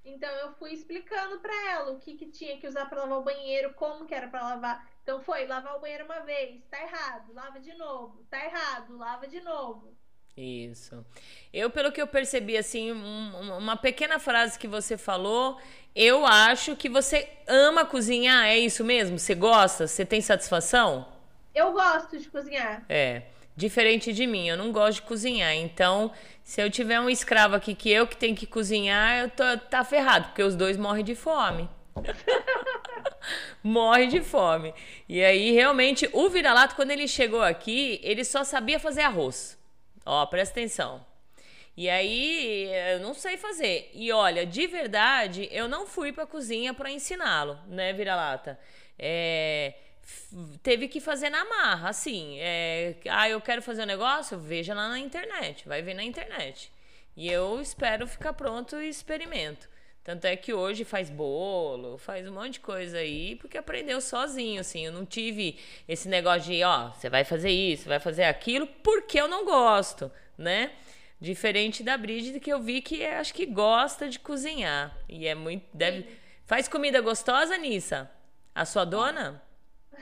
Speaker 4: Então eu fui explicando pra ela o que, que tinha que usar pra lavar o banheiro, como que era pra lavar. Então foi lavar o banheiro uma vez, tá errado, lava de novo, tá errado, lava de novo.
Speaker 2: Isso. Eu, pelo que eu percebi, assim, um- uma pequena frase que você falou, eu acho que você ama cozinhar, é isso mesmo? Você gosta? Você tem satisfação?
Speaker 4: Eu gosto de cozinhar.
Speaker 2: É, diferente de mim, eu não gosto de cozinhar. Então, se eu tiver um escravo aqui que eu que tenho que cozinhar, eu tô tá ferrado, porque os dois morrem de fome. Morre de fome. E aí, realmente, o vira-lata, quando ele chegou aqui, ele só sabia fazer arroz. Ó, presta atenção. E aí, eu não sei fazer. E olha, de verdade, eu não fui pra cozinha pra ensiná-lo, né, vira-lata? É, teve que fazer na marra, assim. É, ah, eu quero fazer um negócio? Veja lá na internet, vai ver na internet. E eu espero ficar pronto e experimento. Tanto é que hoje faz bolo, faz um monte de coisa aí, porque aprendeu sozinho, assim. Eu não tive esse negócio de, ó, você vai fazer isso, vai fazer aquilo, porque eu não gosto, né? Diferente da Brígida, que eu vi que é- acho que gosta de cozinhar. E é muito. Deve... Faz comida gostosa, Nissa? A sua dona?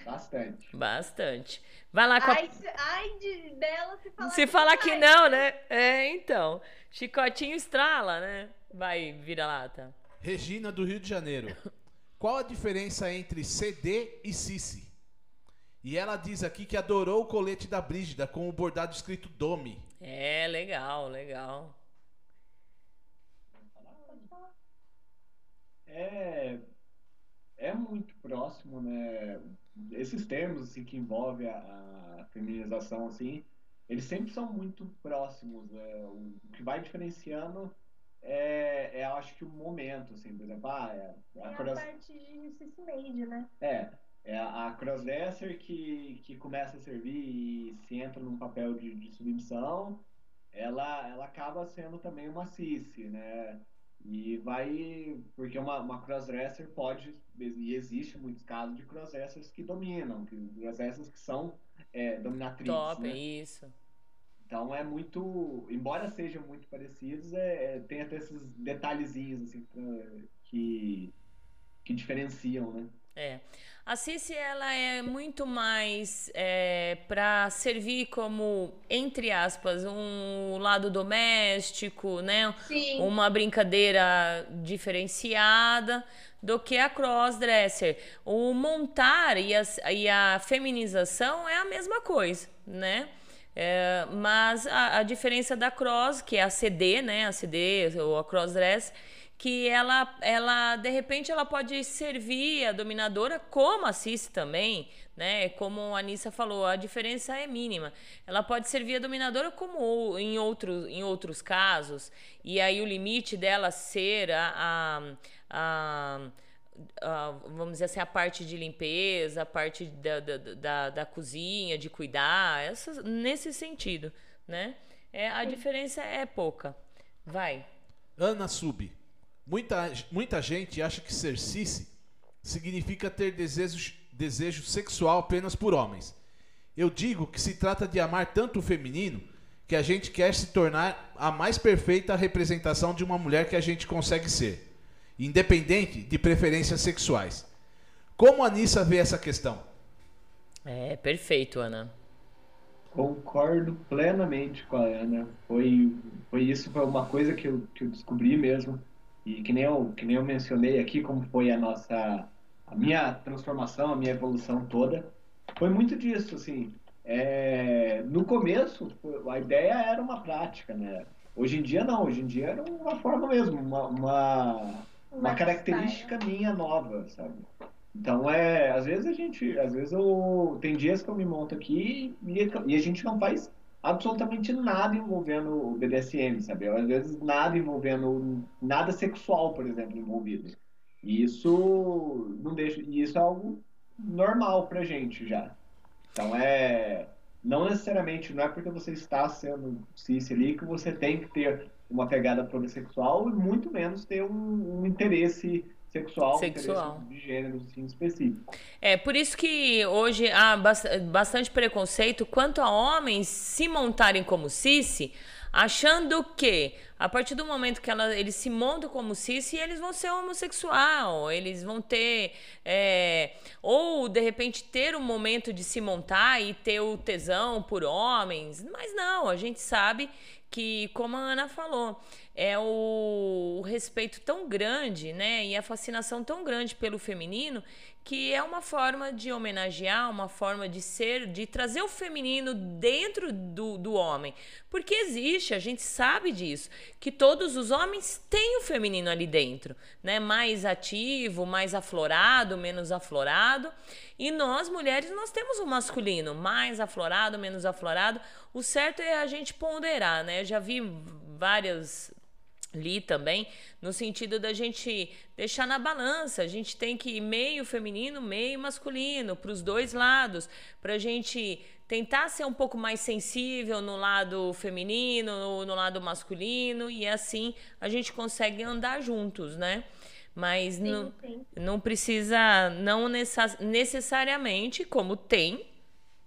Speaker 5: Bastante.
Speaker 2: Bastante. Vai lá com a
Speaker 4: Ai, ai de, dela se falar
Speaker 2: se falar que não, né? É, então. Chicotinho estrala, né? Vai, vira lata.
Speaker 3: Regina do Rio de Janeiro. Qual a diferença entre CD e Cici? E ela diz aqui que adorou o colete da Brígida com o bordado escrito Domi.
Speaker 2: É, legal, legal.
Speaker 5: É, é muito próximo, né? Esses termos assim, que envolvem a, a feminização, assim, eles sempre são muito próximos. né? O que vai diferenciando é, é, acho que o momento, assim, por exemplo, ah, é,
Speaker 4: É
Speaker 5: a
Speaker 4: a
Speaker 5: cross,
Speaker 4: parte de Cici Made, né?
Speaker 5: é, é a, a crossdresser que, que começa a servir e se entra num papel de, de submissão, ela, ela acaba sendo também uma cici, né? E vai. Porque uma, uma crossdresser pode. E existe muitos casos de crossdressers que dominam, que, crossdressers que são é, dominatrizes.
Speaker 2: Top,
Speaker 5: né?
Speaker 2: isso.
Speaker 5: Então é muito. Embora sejam muito parecidos, é, é- tem até esses detalhezinhos assim, pra- que, que diferenciam, né?
Speaker 2: É. A Cici, ela é muito mais é, para servir como, entre aspas, um lado doméstico, né?
Speaker 4: Sim.
Speaker 2: uma brincadeira diferenciada do que a crossdresser. O montar e, as- e a feminização é a mesma coisa, né? É, mas a, a diferença da cross, que é a CD, né? A CD ou a crossdress, que ela, ela de repente ela pode servir a dominadora como a cis também, né? Como a Anissa falou, a diferença é mínima. Ela pode servir a dominadora como em outros, em outros casos, e aí o limite dela ser a, a, a- a- vamos dizer assim, a parte de limpeza, a parte da, da, da, da cozinha, de cuidar, essas, nesse sentido, né? É, a diferença é pouca. Vai.
Speaker 3: Ana Sub. Muita, muita gente acha que ser Cici significa ter desejo, desejo sexual apenas por homens. Eu digo que se trata de amar tanto o feminino que a gente quer se tornar a mais perfeita representação de uma mulher que a gente consegue ser, independente de preferências sexuais. Como a Anissa vê essa questão?
Speaker 2: É, perfeito, Ana.
Speaker 5: Concordo plenamente com a Ana. Foi, foi isso, foi uma coisa que eu, que eu descobri mesmo. E que nem eu, que nem eu mencionei aqui, como foi a nossa, a minha transformação, a minha evolução toda. foi muito disso, assim. É, no começo, a ideia era uma prática, né? Hoje em dia não, hoje em dia era uma forma mesmo, uma, uma, uma característica minha nova, sabe? Então é, às vezes a gente, às vezes eu tem dias que eu me monto aqui e, e a gente não faz absolutamente nada envolvendo o BDSM, sabe? Às vezes nada envolvendo nada sexual, por exemplo, envolvido. E isso não deixa, e isso é algo normal pra gente já. Então é. Não necessariamente, não é porque você está sendo cis ali que você tem que ter uma pegada sexual e muito menos ter um, um interesse sexual,
Speaker 2: sexual.
Speaker 5: De gênero assim, específico.
Speaker 2: É, por isso que hoje há bastante preconceito quanto a homens se montarem como cis, achando que a partir do momento que ela, eles se montam como cis, eles vão ser homossexual, eles vão ter. É, ou de repente ter um momento de se montar e ter o tesão por homens. Mas não, a gente sabe que, como a Ana falou, é o, o respeito tão grande, né? E a fascinação tão grande pelo feminino que é uma forma de homenagear, uma forma de ser, de trazer o feminino dentro do, do homem. Porque existe, a gente sabe disso, que todos os homens têm o feminino ali dentro, né? Mais ativo, mais aflorado, menos aflorado. E nós, mulheres, nós temos o masculino, mais aflorado, menos aflorado. O certo é a gente ponderar, né? Eu já vi várias li também, no sentido da gente deixar na balança. A gente tem que ir meio feminino, meio masculino, para os dois lados, para a gente tentar ser um pouco mais sensível no lado feminino, no, no, lado masculino, e assim a gente consegue andar juntos, né? Mas sim, não, sim. não precisa, não necessariamente, como tem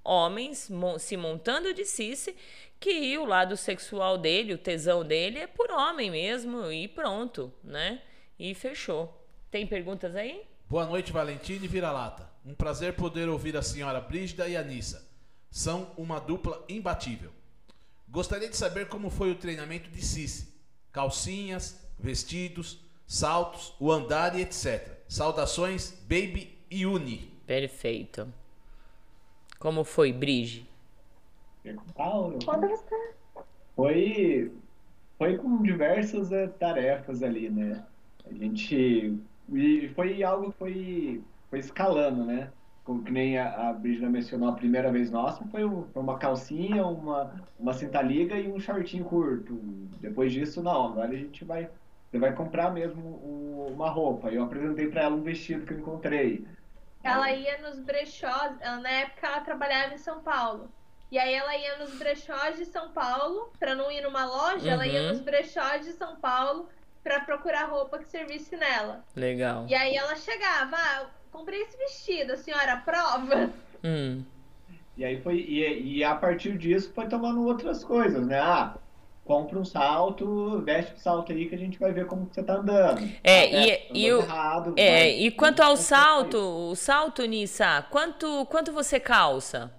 Speaker 2: homens se montando de cice que o lado sexual dele, o tesão dele é por homem mesmo e pronto, né? E fechou. Tem perguntas aí?
Speaker 3: Boa noite, Valentina e Vira-Lata. Um prazer poder ouvir a senhora Brígida e a Nissa. São uma dupla imbatível. Gostaria de saber como foi o treinamento de Cici. Calcinhas, vestidos, saltos, o andar e etc. Saudações, Baby e Uni.
Speaker 2: Perfeito. Como foi, Brige?
Speaker 5: Paulo. Foi, foi com diversas é, tarefas ali, né? A gente. E foi algo que foi, foi escalando, né? Como que nem a, a Brígida mencionou a primeira vez nossa, foi, foi uma calcinha, uma, uma cinta-liga e um shortinho curto. Depois disso, não. Agora a gente vai. Você vai comprar mesmo uma roupa. Eu apresentei para ela um vestido que eu encontrei.
Speaker 4: Ela ia nos brechós, na época ela trabalhava em São Paulo. E aí ela ia nos brechós de São Paulo, para não ir numa loja, uhum. ela ia uhum. nos brechós de São Paulo para procurar roupa que servisse nela.
Speaker 2: Legal.
Speaker 4: E aí ela chegava, ah, comprei esse vestido, a senhora aprova?
Speaker 2: Hum.
Speaker 5: E aí foi, e, e a partir disso foi tomando outras coisas, né? Ah, compra um salto, veste o salto aí que a gente vai ver como você tá andando.
Speaker 2: É, ah, e, é, e, o, errado, é, vai, e quanto ao salto, o salto, Nissa, quanto, quanto você calça?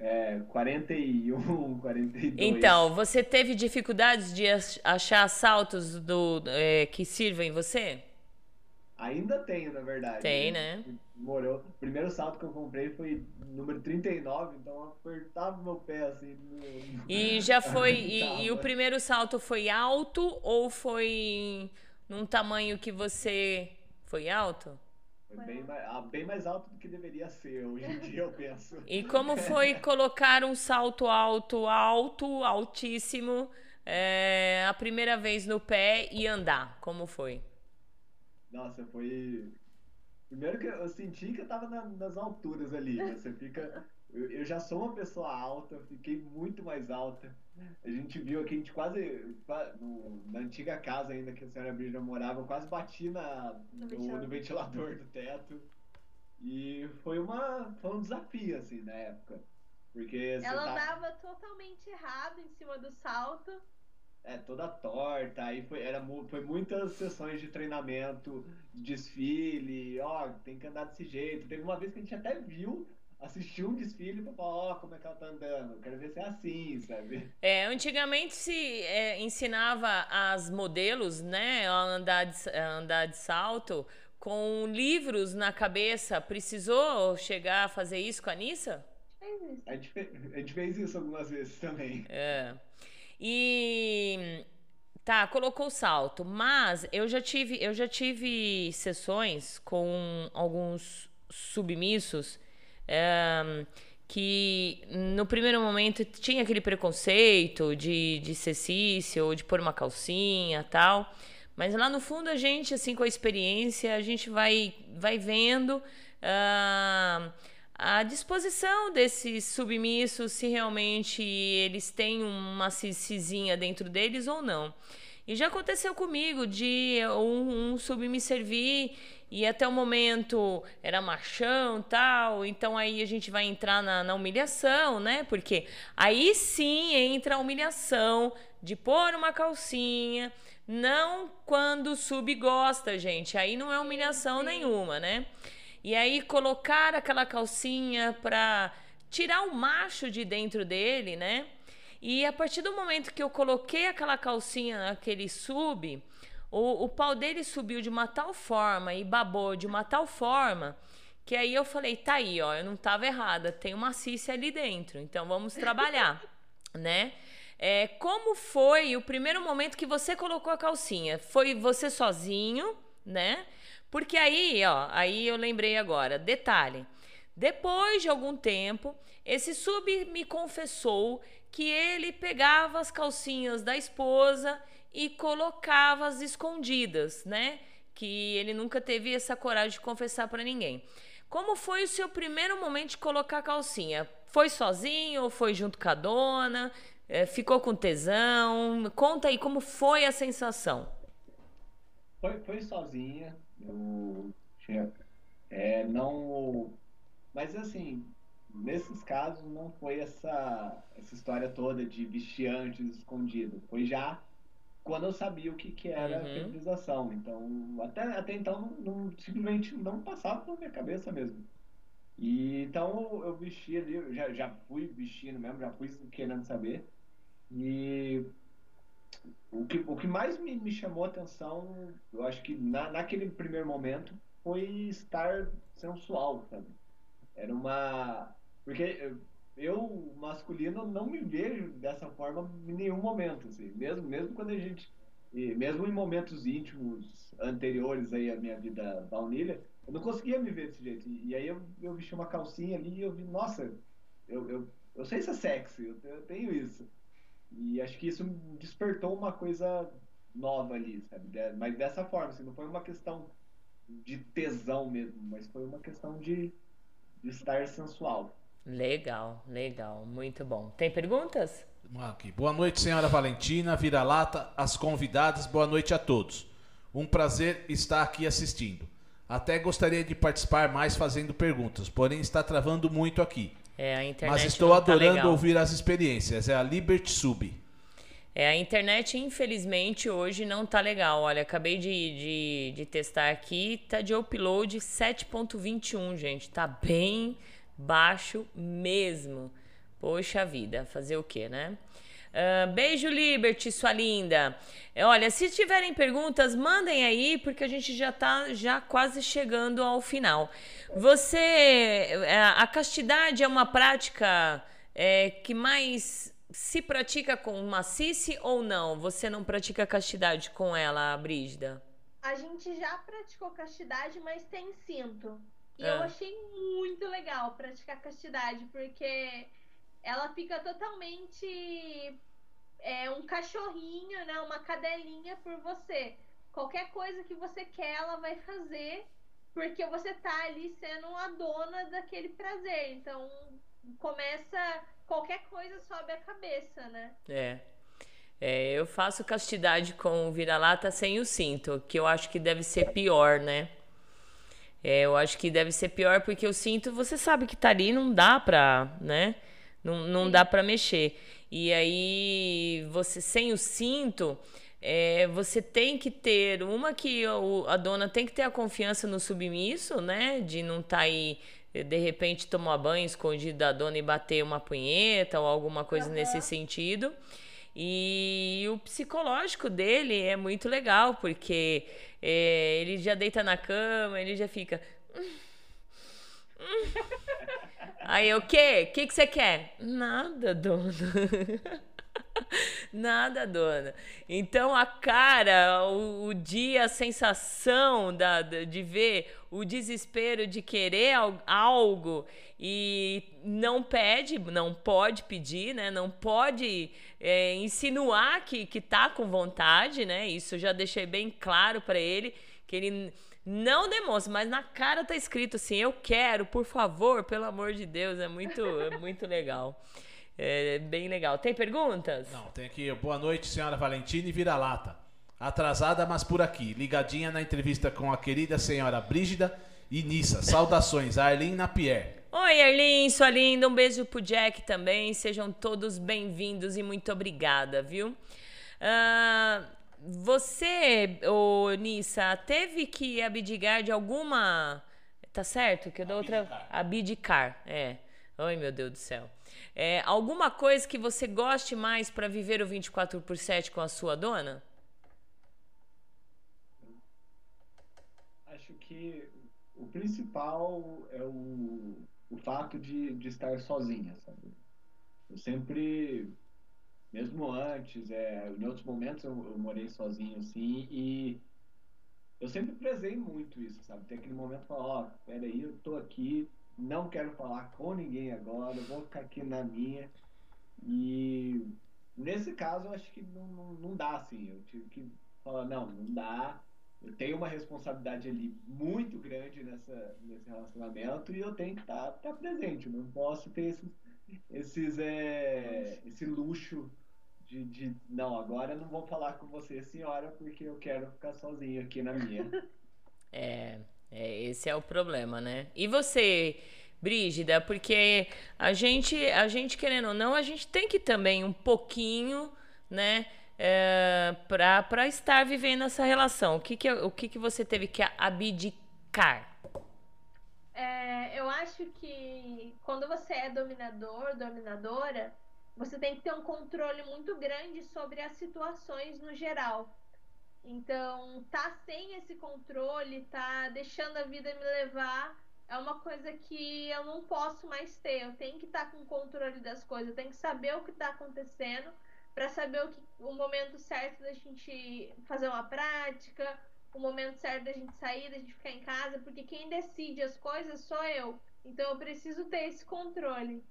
Speaker 5: É, 41, 42.
Speaker 2: Então, você teve dificuldades de achar saltos do, é, que sirvam em você?
Speaker 5: Ainda tenho, na verdade.
Speaker 2: Tem, né?
Speaker 5: Morou. O primeiro salto que eu comprei foi número 39, então eu apertava meu pé assim. No...
Speaker 2: E já foi. e, e, o primeiro salto foi alto ou foi num tamanho que você. Foi alto?
Speaker 5: Foi bem mais, ah, bem mais alto do que deveria ser, hoje em dia eu penso.
Speaker 2: E como foi colocar um salto alto, alto, altíssimo, é, a primeira vez no pé e andar? Como foi?
Speaker 5: Nossa, foi. Primeiro que eu senti que eu tava na, nas alturas ali. Né? Você fica. Eu, eu, já sou uma pessoa alta, fiquei muito mais alta. A gente viu aqui, a gente quase. No, na antiga casa ainda que a senhora Brígida morava, eu quase bati na, no, no, ventilador do teto. E foi, uma, foi um desafio, assim, na época. Porque
Speaker 4: Ela tá... andava totalmente errado em cima do salto.
Speaker 5: É, toda torta, aí foi, era, foi muitas sessões de treinamento, de desfile, ó, tem que andar desse jeito. Teve uma vez que a gente até viu assistir um desfile pra falar, ó, oh, como é que ela tá andando. Quero ver se é assim, sabe?
Speaker 2: É, antigamente se é, ensinava as modelos, né, a andar de, a andar de salto com livros na cabeça. Precisou chegar a fazer isso com a Nissa?
Speaker 5: A gente, a gente fez isso algumas vezes também.
Speaker 2: É. E tá, colocou o salto, mas eu já tive, eu já tive sessões com alguns submissos que no primeiro momento tinha aquele preconceito de, de ser cício ou de pôr uma calcinha tal. Mas lá no fundo a gente, assim, com a experiência, a gente vai, vai vendo a disposição desses submissos, se realmente eles têm uma cicinha dentro deles ou não. E já aconteceu comigo de um, um sub me servir e até o momento era machão tal, então aí a gente vai entrar na, na humilhação, né? Porque aí sim entra a humilhação de pôr uma calcinha, não quando o sub gosta, gente. Aí não é humilhação nenhuma, né? E aí colocar aquela calcinha para tirar o macho de dentro dele, né? E a partir do momento que eu coloquei aquela calcinha naquele sub, o, o pau dele subiu de uma tal forma e babou de uma tal forma que aí eu falei, tá aí, ó, eu não tava errada, tem uma cícia ali dentro, então vamos trabalhar, né? É, como foi o primeiro momento que você colocou a calcinha? Foi você sozinho, né? Porque aí, ó, aí eu lembrei agora, detalhe. Depois de algum tempo, esse sub me confessou que ele pegava as calcinhas da esposa e colocava as escondidas, né? Que ele nunca teve essa coragem de confessar para ninguém. Como foi o seu primeiro momento de colocar a calcinha? Foi sozinho ou foi junto com a dona? É, ficou com tesão? Conta aí como foi a sensação.
Speaker 5: Foi, foi sozinha. Eu. É, não. Mas assim, nesses casos não foi essa, essa história toda de vestir antes escondido. Foi já quando eu sabia o que, que era
Speaker 2: Uhum.
Speaker 5: fertilização. Então, até, até então, não, simplesmente não passava pela minha cabeça mesmo. E então eu, eu vesti ali, eu já, já fui vestindo mesmo, já fui querendo saber. E o que, o que mais me, me chamou a atenção, eu acho que na, naquele primeiro momento, foi estar sensual, sabe? Era uma. Porque eu, masculino, não me vejo dessa forma em nenhum momento, assim. Mesmo, mesmo quando a gente. Mesmo em momentos íntimos anteriores aí à minha vida baunilha, eu não conseguia me ver desse jeito. E, e aí eu, eu vesti uma calcinha ali e eu vi, nossa, eu, eu, eu sei ser sexy, eu, eu tenho isso. E acho que isso despertou uma coisa nova ali, sabe? Mas dessa forma, assim, não foi uma questão de tesão mesmo, mas foi uma questão de, de estar sensual.
Speaker 2: Legal, legal, muito bom. Tem perguntas?
Speaker 3: Aqui. Boa noite, senhora Valentina, vira-lata, as convidadas, boa noite a todos. Um prazer estar aqui assistindo. Até gostaria de participar mais fazendo perguntas, porém está travando muito aqui.
Speaker 2: É, a internet
Speaker 3: Mas estou
Speaker 2: tá
Speaker 3: adorando
Speaker 2: legal.
Speaker 3: ouvir as experiências. É a Liberty Sub.
Speaker 2: É, a internet, infelizmente, hoje não tá legal. Olha, acabei de, de, de testar aqui, tá de upload 7.21, gente. Tá bem baixo mesmo. Poxa vida, fazer o quê, né? Ah, beijo, Liberty, sua linda. É, Olha, se tiverem perguntas, mandem aí, porque a gente já tá já quase chegando ao final. Você, é, a castidade é uma prática é, que mais se pratica com macice ou não? Você não pratica castidade com ela, Brígida?
Speaker 4: A gente já praticou castidade, mas tem cinto. E
Speaker 2: É.
Speaker 4: eu achei muito legal praticar castidade, porque ela fica totalmente é, um cachorrinho, né? Uma cadelinha por você. Qualquer coisa que você quer, ela vai fazer, porque você tá ali sendo a dona daquele prazer. Então, começa. Qualquer coisa sobe a cabeça, né?
Speaker 2: É. É, eu faço castidade com o vira-lata sem o cinto, que eu acho que deve ser pior, né? É, eu acho que deve ser pior porque o cinto, você sabe que tá ali, não dá pra, né? Não, não dá pra mexer. E aí, você sem o cinto, é, você tem que ter uma que o- a dona tem que ter a confiança no submisso, né? De não estar aí, de repente, tomar banho escondido da dona e bater uma punheta ou alguma coisa
Speaker 4: Aham.
Speaker 2: nesse sentido. E o psicológico dele é muito legal, porque é, ele já deita na cama, ele já fica. Hum, hum. Aí, o quê? O que, que você quer? Nada, dona. Nada, dona. Então a cara, o, o dia, a sensação da, de ver o desespero de querer algo e não pede, não pode pedir, né? Não pode é, insinuar que, que tá com vontade, né? Isso já deixei bem claro para ele, que ele não demonstra, mas na cara tá escrito assim: eu quero, por favor, pelo amor de Deus. É muito, é muito legal. É bem legal. Tem perguntas?
Speaker 3: Não, tem aqui. Boa noite, senhora Valentina e vira-lata. Atrasada, mas por aqui. Ligadinha na entrevista com a querida senhora Brígida e Nissa. Saudações, Arlene Napier.
Speaker 2: Oi, Arlene, sua linda. Um beijo pro Jack também. Sejam todos bem-vindos e muito obrigada, viu? Uh, você, ô Nissa, teve que abdicar de alguma. Tá certo? Que eu dou outra. Abdicar, é. Ai, meu Deus do céu. É, alguma coisa que você goste mais para viver o 24 por 7 com a sua dona?
Speaker 5: Acho que o principal é o, o fato de, de estar sozinha, sabe? Eu sempre, mesmo antes, é, em outros momentos eu, eu morei sozinho assim e eu sempre prezei muito isso, sabe? Tem aquele momento que fala, ó, oh, peraí, eu tô aqui, não quero falar com ninguém agora, vou ficar aqui na minha. E nesse caso eu acho que não, não, não dá assim. Eu tive que falar, não, não dá. Eu tenho uma responsabilidade ali muito grande nessa, nesse relacionamento e eu tenho que estar tá, tá presente. Eu não posso ter esses, esses é, esse luxo de, de, não, agora não vou falar com você, senhora, porque eu quero ficar sozinho aqui na minha.
Speaker 2: É, é, esse é o problema, né? E você, Brígida, porque a gente, a gente querendo ou não, a gente tem que também um pouquinho, né, é, para estar vivendo essa relação. O que que, o que que você teve que abdicar?
Speaker 4: É, eu acho que quando você é dominador, dominadora, você tem que ter um controle muito grande sobre as situações no geral. Então, tá sem esse controle, tá deixando a vida me levar, é uma coisa que eu não posso mais ter. Eu tenho que estar tá com controle das coisas, eu tenho que saber o que está acontecendo para saber o, que, o momento certo da gente fazer uma prática, o momento certo da gente sair, da gente ficar em casa, porque quem decide as coisas sou eu. Então eu preciso ter esse controle.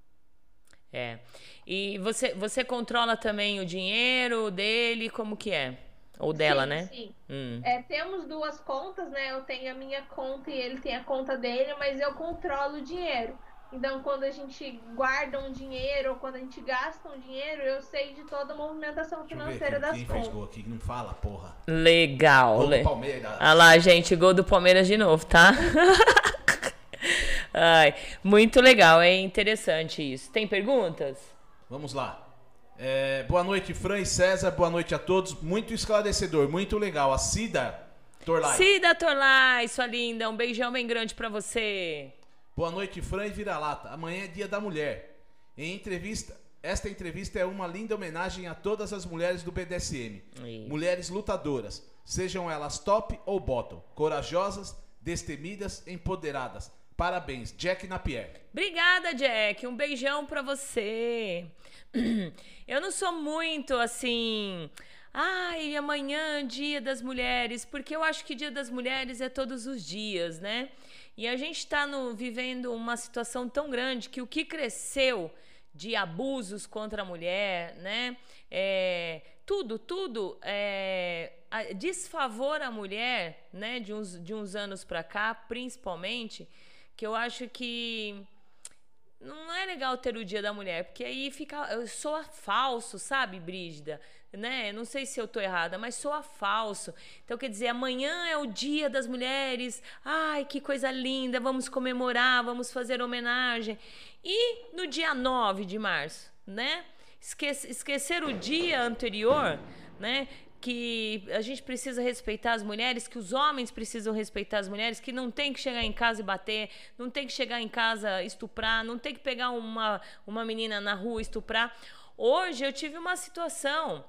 Speaker 2: É. E você, você controla também o dinheiro dele, como que é? Ou dela,
Speaker 4: sim,
Speaker 2: né?
Speaker 4: Sim. Hum. É, temos duas contas, né? Eu tenho a minha conta e ele tem a conta dele, mas eu controlo o dinheiro. Então, quando a gente guarda um dinheiro ou quando a gente gasta um dinheiro, eu sei de toda a movimentação financeira das quem contas. Quem fez
Speaker 3: gol aqui não fala, porra.
Speaker 2: Legal.
Speaker 3: Gol do Palmeiras.
Speaker 2: Olha lá, gente, gol do Palmeiras de novo, tá? Ai, muito legal, é interessante isso. Tem perguntas?
Speaker 3: Vamos lá. É, boa noite, Fran e César. Boa noite a todos. Muito esclarecedor, muito legal. A Cida Torlai.
Speaker 2: Cida Torlai, sua linda. Um beijão bem grande para você.
Speaker 3: Boa noite, Fran e Vira-Lata. Amanhã é dia da mulher. Em entrevista, esta entrevista é uma linda homenagem a todas as mulheres do BDSM. Isso. Mulheres lutadoras, sejam elas top ou bottom, corajosas, destemidas, empoderadas. Parabéns, Jack Napier.
Speaker 2: Obrigada, Jack. Um beijão para você. Eu não sou muito assim. Ai, amanhã, dia das mulheres, porque eu acho que dia das mulheres é todos os dias, né? E a gente está vivendo uma situação tão grande que o que cresceu de abusos contra a mulher, né? É, tudo, tudo é, desfavor à mulher, né? De uns, de uns anos para cá, principalmente, que eu acho que não é legal ter o dia da mulher, porque aí fica. Eu sou falso, sabe, Brígida? Né? Não sei se eu tô errada, mas soa falso. Então, quer dizer, amanhã é o dia das mulheres. Ai, que coisa linda, vamos comemorar, vamos fazer homenagem. E no dia 9 de março, né? Esquece, esquecer o dia anterior, né? Que a gente precisa respeitar as mulheres, que os homens precisam respeitar as mulheres, que não tem que chegar em casa e bater, não tem que chegar em casa estuprar, não tem que pegar uma, uma menina na rua e estuprar. Hoje eu tive uma situação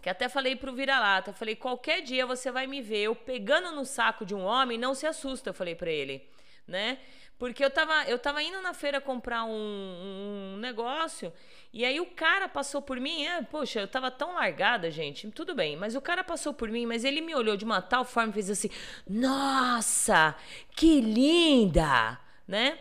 Speaker 2: que até falei pro vira-lata, falei, qualquer dia você vai me ver eu pegando no saco de um homem, não se assusta, eu falei para ele, né? Porque eu tava, eu tava indo na feira comprar um, um negócio e aí o cara passou por mim, é, poxa, eu tava tão largada, gente, tudo bem, mas o cara passou por mim, mas ele me olhou de uma tal forma e fez assim, nossa, que linda, né?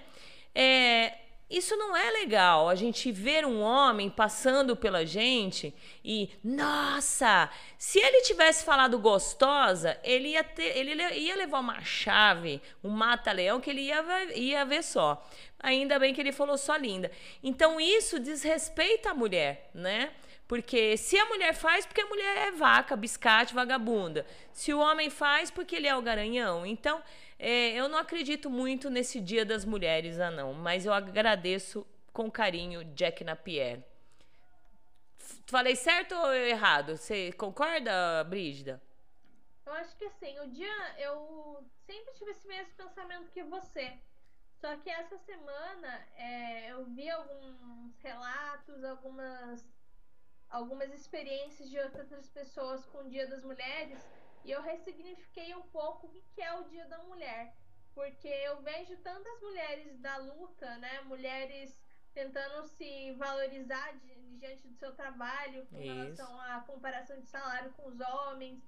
Speaker 2: É, isso não é legal, a gente ver um homem passando pela gente e, nossa, se ele tivesse falado gostosa, ele ia, ter, ele ia levar uma chave, um mata-leão que ele ia, ia ver só. Ainda bem que ele falou só linda. Então isso desrespeita a mulher, né? Porque se a mulher faz, porque a mulher é vaca, biscate, vagabunda. Se o homem faz, porque ele é o garanhão. Então, é, eu não acredito muito nesse Dia das Mulheres, ah não, mas eu agradeço com carinho Jack Napier. Falei certo ou errado? Você concorda, Brígida?
Speaker 4: Eu acho que assim, o dia eu sempre tive esse mesmo pensamento que você. Só que essa semana é, eu vi alguns relatos, algumas, algumas experiências de outras pessoas com o Dia das Mulheres e eu ressignifiquei um pouco o que é o Dia da Mulher. Porque eu vejo tantas mulheres da luta, né? Mulheres tentando se valorizar de, diante do seu trabalho com Isso. relação à comparação de salário com os homens,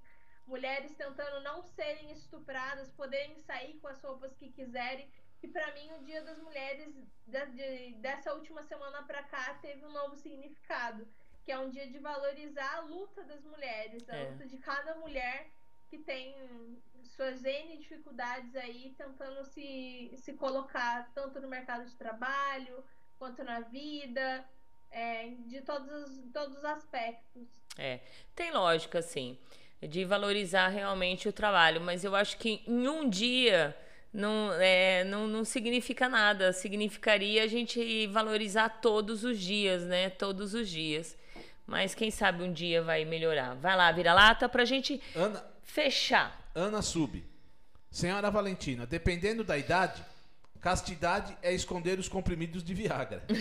Speaker 4: mulheres tentando não serem estupradas, poderem sair com as roupas que quiserem. E para mim o Dia das Mulheres de, de, dessa última semana para cá teve um novo significado, que é um dia de valorizar a luta das mulheres, a é. luta de cada mulher que tem suas N dificuldades aí tentando se, se colocar tanto no mercado de trabalho quanto na vida, é, de todos os, todos os aspectos.
Speaker 2: É, tem lógica, sim, de valorizar realmente o trabalho, mas eu acho que em um dia não, é, não, não significa nada, significaria a gente valorizar todos os dias, né? Todos os dias. Mas quem sabe um dia vai melhorar. Vai lá, vira lata pra gente.
Speaker 3: Ana,
Speaker 2: fechar.
Speaker 3: Ana Sub. Senhora Valentina, dependendo da idade, castidade é esconder os comprimidos de Viagra.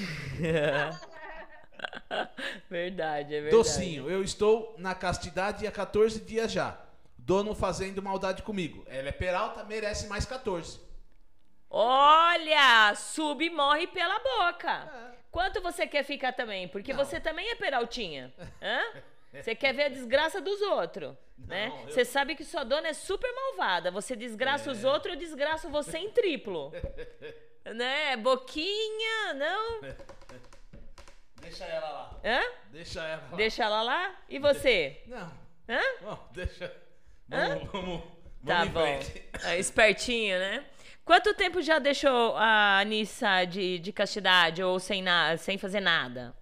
Speaker 2: verdade, é verdade.
Speaker 3: Docinho, eu estou na castidade há 14 dias já. Dono fazendo maldade comigo. Ela é peralta, merece mais 14.
Speaker 2: Olha, sub morre pela boca. É. Quanto você quer ficar também? Porque Não. você também é peraltinha. Hã? Você quer ver a desgraça dos outros, né? Você eu... sabe que sua dona é super malvada. Você desgraça é. os outros, eu desgraço você em triplo. né? Boquinha, não?
Speaker 3: Deixa ela lá.
Speaker 2: Hã?
Speaker 3: Deixa ela lá.
Speaker 2: Deixa ela lá? E você?
Speaker 3: Não.
Speaker 2: Hã?
Speaker 3: Bom, deixa. Vamos, vamos, vamos
Speaker 2: Tá bom. É, espertinho, né? Quanto tempo já deixou a Anissa de, de castidade ou sem, na, sem fazer nada?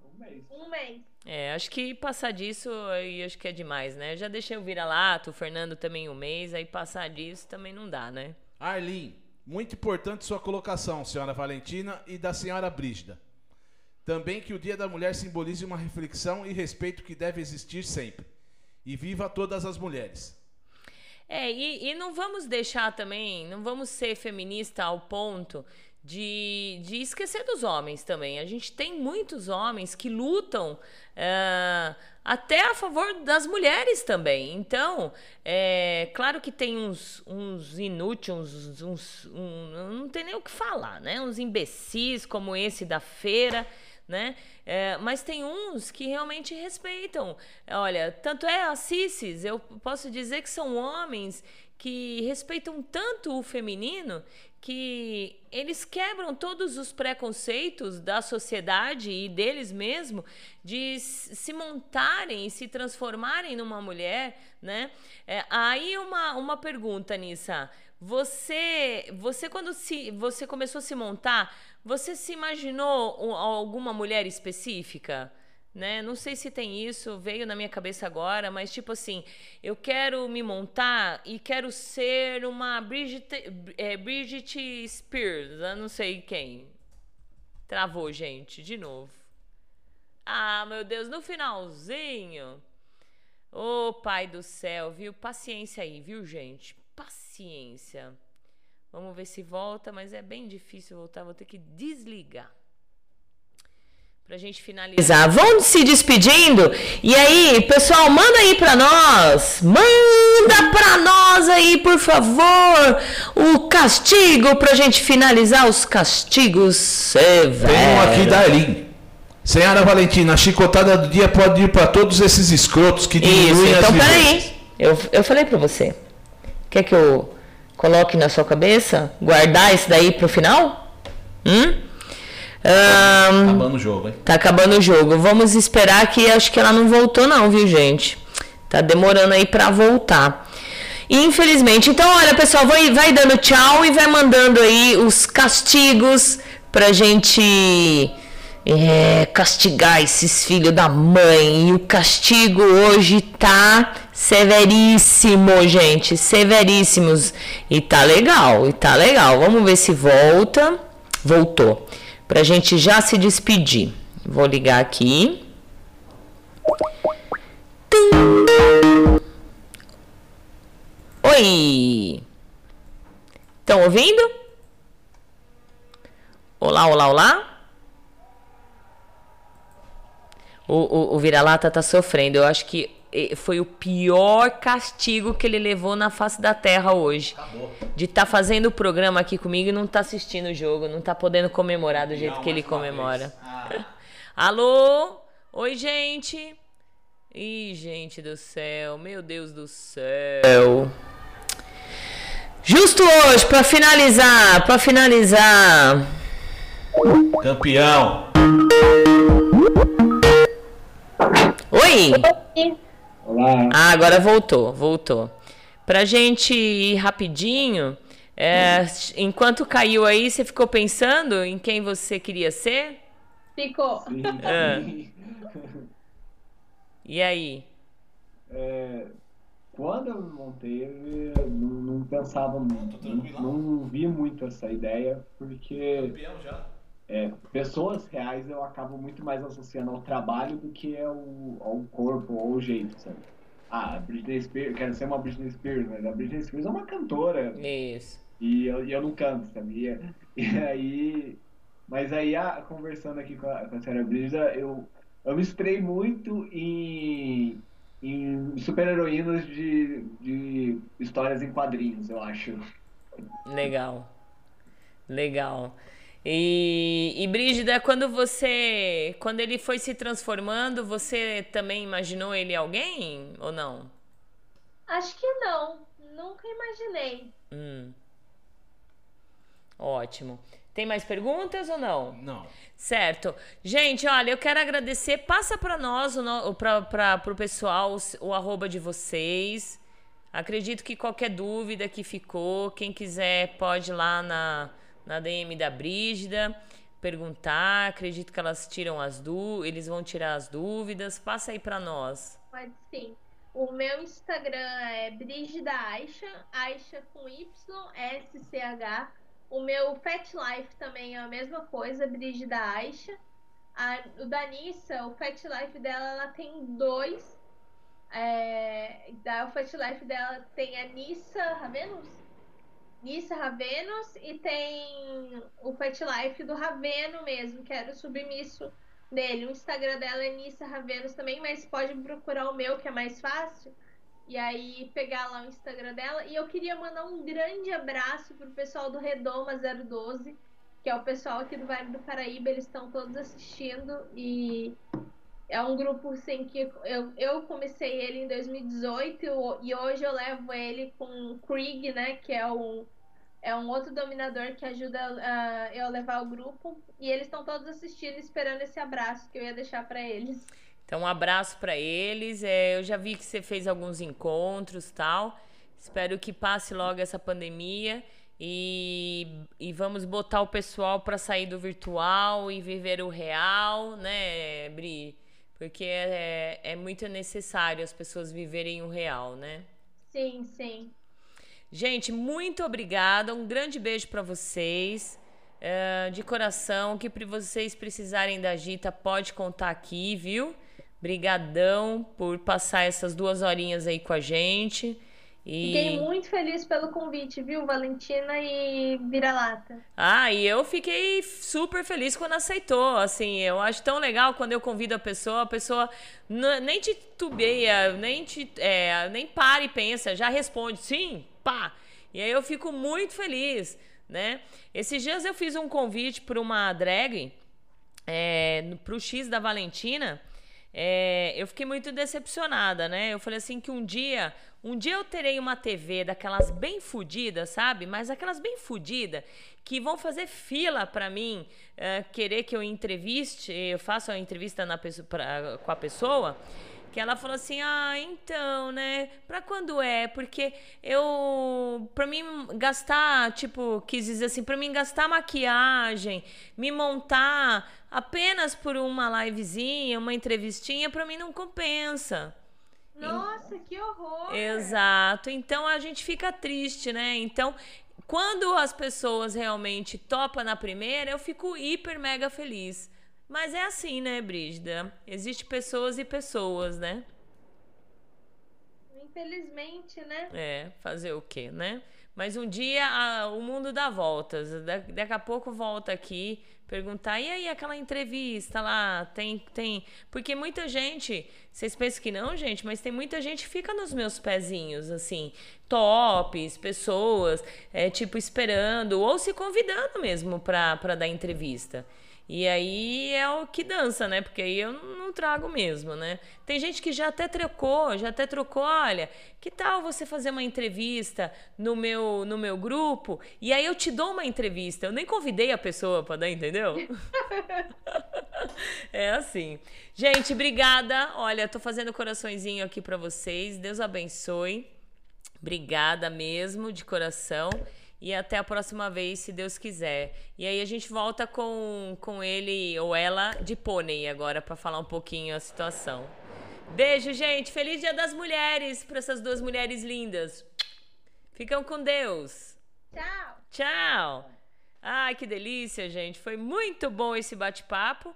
Speaker 4: Um mês. Um mês.
Speaker 2: É, acho que passar disso aí acho que é demais, né? já deixei o vira-lato, o Fernando também um mês, aí passar disso também não dá, né?
Speaker 3: Arlin, muito importante sua colocação, senhora Valentina e da senhora Brígida. Também que o Dia da Mulher simbolize uma reflexão e respeito que deve existir sempre. E viva todas as mulheres.
Speaker 2: É, e, e não vamos deixar também, não vamos ser feminista ao ponto de, de esquecer dos homens também. A gente tem muitos homens que lutam é, até a favor das mulheres também. Então, é claro que tem uns, uns inúteis, uns, uns um, não tem nem o que falar, né? Uns imbecis como esse da feira né? É, mas tem uns que realmente respeitam. Olha, tanto é a Cissis, eu posso dizer que são homens que respeitam tanto o feminino que eles quebram todos os preconceitos da sociedade e deles mesmo de se montarem e se transformarem numa mulher, né? É, aí uma, uma pergunta, Nissa. Você, você quando se, você começou a se montar, você se imaginou alguma mulher específica? Né? Não sei se tem isso, veio na minha cabeça agora, mas tipo assim, eu quero me montar e quero ser uma Bridget, é, Bridget Spears, eu não sei quem. Travou, gente, de novo. Ah, meu Deus, no finalzinho. Ô, oh, pai do céu, viu? Paciência aí, viu, gente? Paciência. Vamos ver se volta, mas é bem difícil voltar, vou ter que desligar. Pra gente finalizar. Vão se despedindo. E aí, pessoal, manda aí pra nós. Manda pra nós aí, por favor, o castigo pra gente finalizar os castigos severos.
Speaker 3: Tem um aqui da Erin. Senhora Valentina, a chicotada do dia pode ir pra todos esses escrotos que
Speaker 2: Isso,
Speaker 3: diminuem as
Speaker 2: então peraí. Eu, eu falei pra você. Quer que eu coloque na sua cabeça? Guardar isso daí pro final? Hum? Ahn,
Speaker 3: Acabando o jogo, hein?
Speaker 2: Tá acabando o jogo. Vamos esperar que acho que ela não voltou não, viu, gente? Tá demorando aí pra voltar. Infelizmente. Então, olha, pessoal, vai, vai dando tchau e vai mandando aí os castigos pra gente é, castigar esses filhos da mãe. E o castigo hoje tá severíssimo, gente. Severíssimos. E tá legal, e tá legal. Vamos ver se volta. Voltou. Pra gente já se despedir. Vou ligar aqui. Oi! Estão ouvindo? Olá, olá, olá? O, o, o vira-lata tá sofrendo. Eu acho que foi o pior castigo que ele levou na face da terra hoje. De estar fazendo o programa aqui comigo e não tá assistindo o jogo, não tá podendo comemorar do jeito que ele comemora. Alô? Oi, gente? Ih, gente do céu, meu Deus do céu. Justo hoje, pra finalizar, pra finalizar.
Speaker 3: Campeão.
Speaker 2: Oi!
Speaker 5: Olá.
Speaker 2: Ah, agora voltou, voltou. Pra gente ir rapidinho, é, enquanto caiu aí, você ficou pensando em quem você queria ser?
Speaker 4: Ficou.
Speaker 5: Sim, sim.
Speaker 2: E aí?
Speaker 5: É, quando eu me montei, eu não, não pensava muito, não, não vi muito essa ideia, porque
Speaker 3: Campeão já.
Speaker 5: É, pessoas reais eu acabo muito mais associando ao trabalho do que ao, ao corpo ou ao jeito, sabe? Ah, a Britney Spears, eu quero ser uma Britney Spears, mas a Britney Spears é uma cantora,
Speaker 2: Isso.
Speaker 5: E eu, e eu não canto, sabia? E aí. Mas aí, ah, conversando aqui com a, com a senhora Brígida, eu, eu me muito em, em super-heroínas de, de histórias em quadrinhos, eu acho.
Speaker 2: Legal. Legal. E, e Brígida, quando você. Quando ele foi se transformando, você também imaginou ele alguém ou não?
Speaker 4: Acho que não. Nunca imaginei.
Speaker 2: Hum. Ótimo. Tem mais perguntas ou não?
Speaker 3: Não.
Speaker 2: Certo. Gente, olha, eu quero agradecer. Passa para nós, para o pessoal, os- o arroba de vocês. Acredito que qualquer dúvida que ficou, quem quiser pode ir lá na, na DM da Brígida perguntar. Acredito que elas tiram as dúvidas, eles vão tirar as dúvidas. Passa aí para nós.
Speaker 4: Pode sim. O meu Instagram é Brigida Aisha, Aisha com Y, S-C-H. O meu Fat Life também é a mesma coisa, Brigida Aisha. A, o da Nissa, o Fat Life dela, ela tem dois. É, da, o Fat Life dela tem a Nissa Ravenus? Nissa Ravenus e tem o Fat Life do Raveno mesmo, que era o submisso dele. O Instagram dela é Nissa Ravenus também, mas pode procurar o meu, que é mais fácil. E aí pegar lá o Instagram dela. E eu queria mandar um grande abraço pro pessoal do Redoma 012, que é o pessoal aqui do Vale do Paraíba. Eles estão todos assistindo e é um grupo assim que eu, eu comecei ele em 2018 e hoje eu levo ele com o Krieg, né? Que é um, é um outro dominador que ajuda ah, eu a levar o grupo. E eles estão todos assistindo, esperando esse abraço que eu ia deixar para eles.
Speaker 2: Então, um abraço para eles. É, eu já vi que você fez alguns encontros tal. Espero que passe logo essa pandemia e, e vamos botar o pessoal para sair do virtual e viver o real, né, Bri? Porque é, é muito necessário as pessoas viverem o real, né?
Speaker 4: Sim, sim.
Speaker 2: Gente, muito obrigada. Um grande beijo para vocês. É, de coração, que vocês precisarem da Gita, pode contar aqui, viu? Brigadão por passar essas duas horinhas aí com a gente. E...
Speaker 4: Fiquei muito feliz pelo convite, viu, Valentina e Vira-Lata.
Speaker 2: Ah, e eu fiquei super feliz quando aceitou. Assim, eu acho tão legal quando eu convido a pessoa, a pessoa nem titubeia, nem, te, é, nem para e pensa, já responde sim, pá. E aí eu fico muito feliz, né? Esses dias eu fiz um convite para uma drag, é, pro X da Valentina. É, eu fiquei muito decepcionada, né? Eu falei assim que um dia um dia eu terei uma TV daquelas bem fodidas, sabe? Mas aquelas bem fodidas que vão fazer fila para mim uh, querer que eu entreviste, eu faça a entrevista na, pra, com a pessoa que ela falou assim: "Ah, então, né? Para quando é? Porque eu para mim gastar, tipo, quis dizer assim, para mim gastar maquiagem, me montar apenas por uma livezinha, uma entrevistinha, para mim não compensa".
Speaker 4: Nossa, que horror!
Speaker 2: Exato. Então a gente fica triste, né? Então, quando as pessoas realmente topam na primeira, eu fico hiper mega feliz. Mas é assim, né, Brígida? Existe pessoas e pessoas, né?
Speaker 4: Infelizmente, né?
Speaker 2: É, fazer o quê, né? Mas um dia a, o mundo dá voltas. Da, daqui a pouco volta aqui perguntar, e aí aquela entrevista lá, tem, tem. Porque muita gente, vocês pensam que não, gente, mas tem muita gente que fica nos meus pezinhos, assim, tops, pessoas, é, tipo, esperando, ou se convidando mesmo pra, pra dar entrevista. E aí é o que dança, né? Porque aí eu não trago mesmo, né? Tem gente que já até trocou, já até trocou, olha, que tal você fazer uma entrevista no meu no meu grupo e aí eu te dou uma entrevista. Eu nem convidei a pessoa para dar, entendeu? é assim. Gente, obrigada. Olha, tô fazendo coraçõezinho aqui para vocês. Deus abençoe. Obrigada mesmo, de coração. E até a próxima vez, se Deus quiser. E aí a gente volta com, com ele ou ela de pônei agora para falar um pouquinho a situação. Beijo, gente. Feliz Dia das Mulheres para essas duas mulheres lindas. Ficam com Deus.
Speaker 4: Tchau.
Speaker 2: Tchau. Ai, que delícia, gente. Foi muito bom esse bate-papo.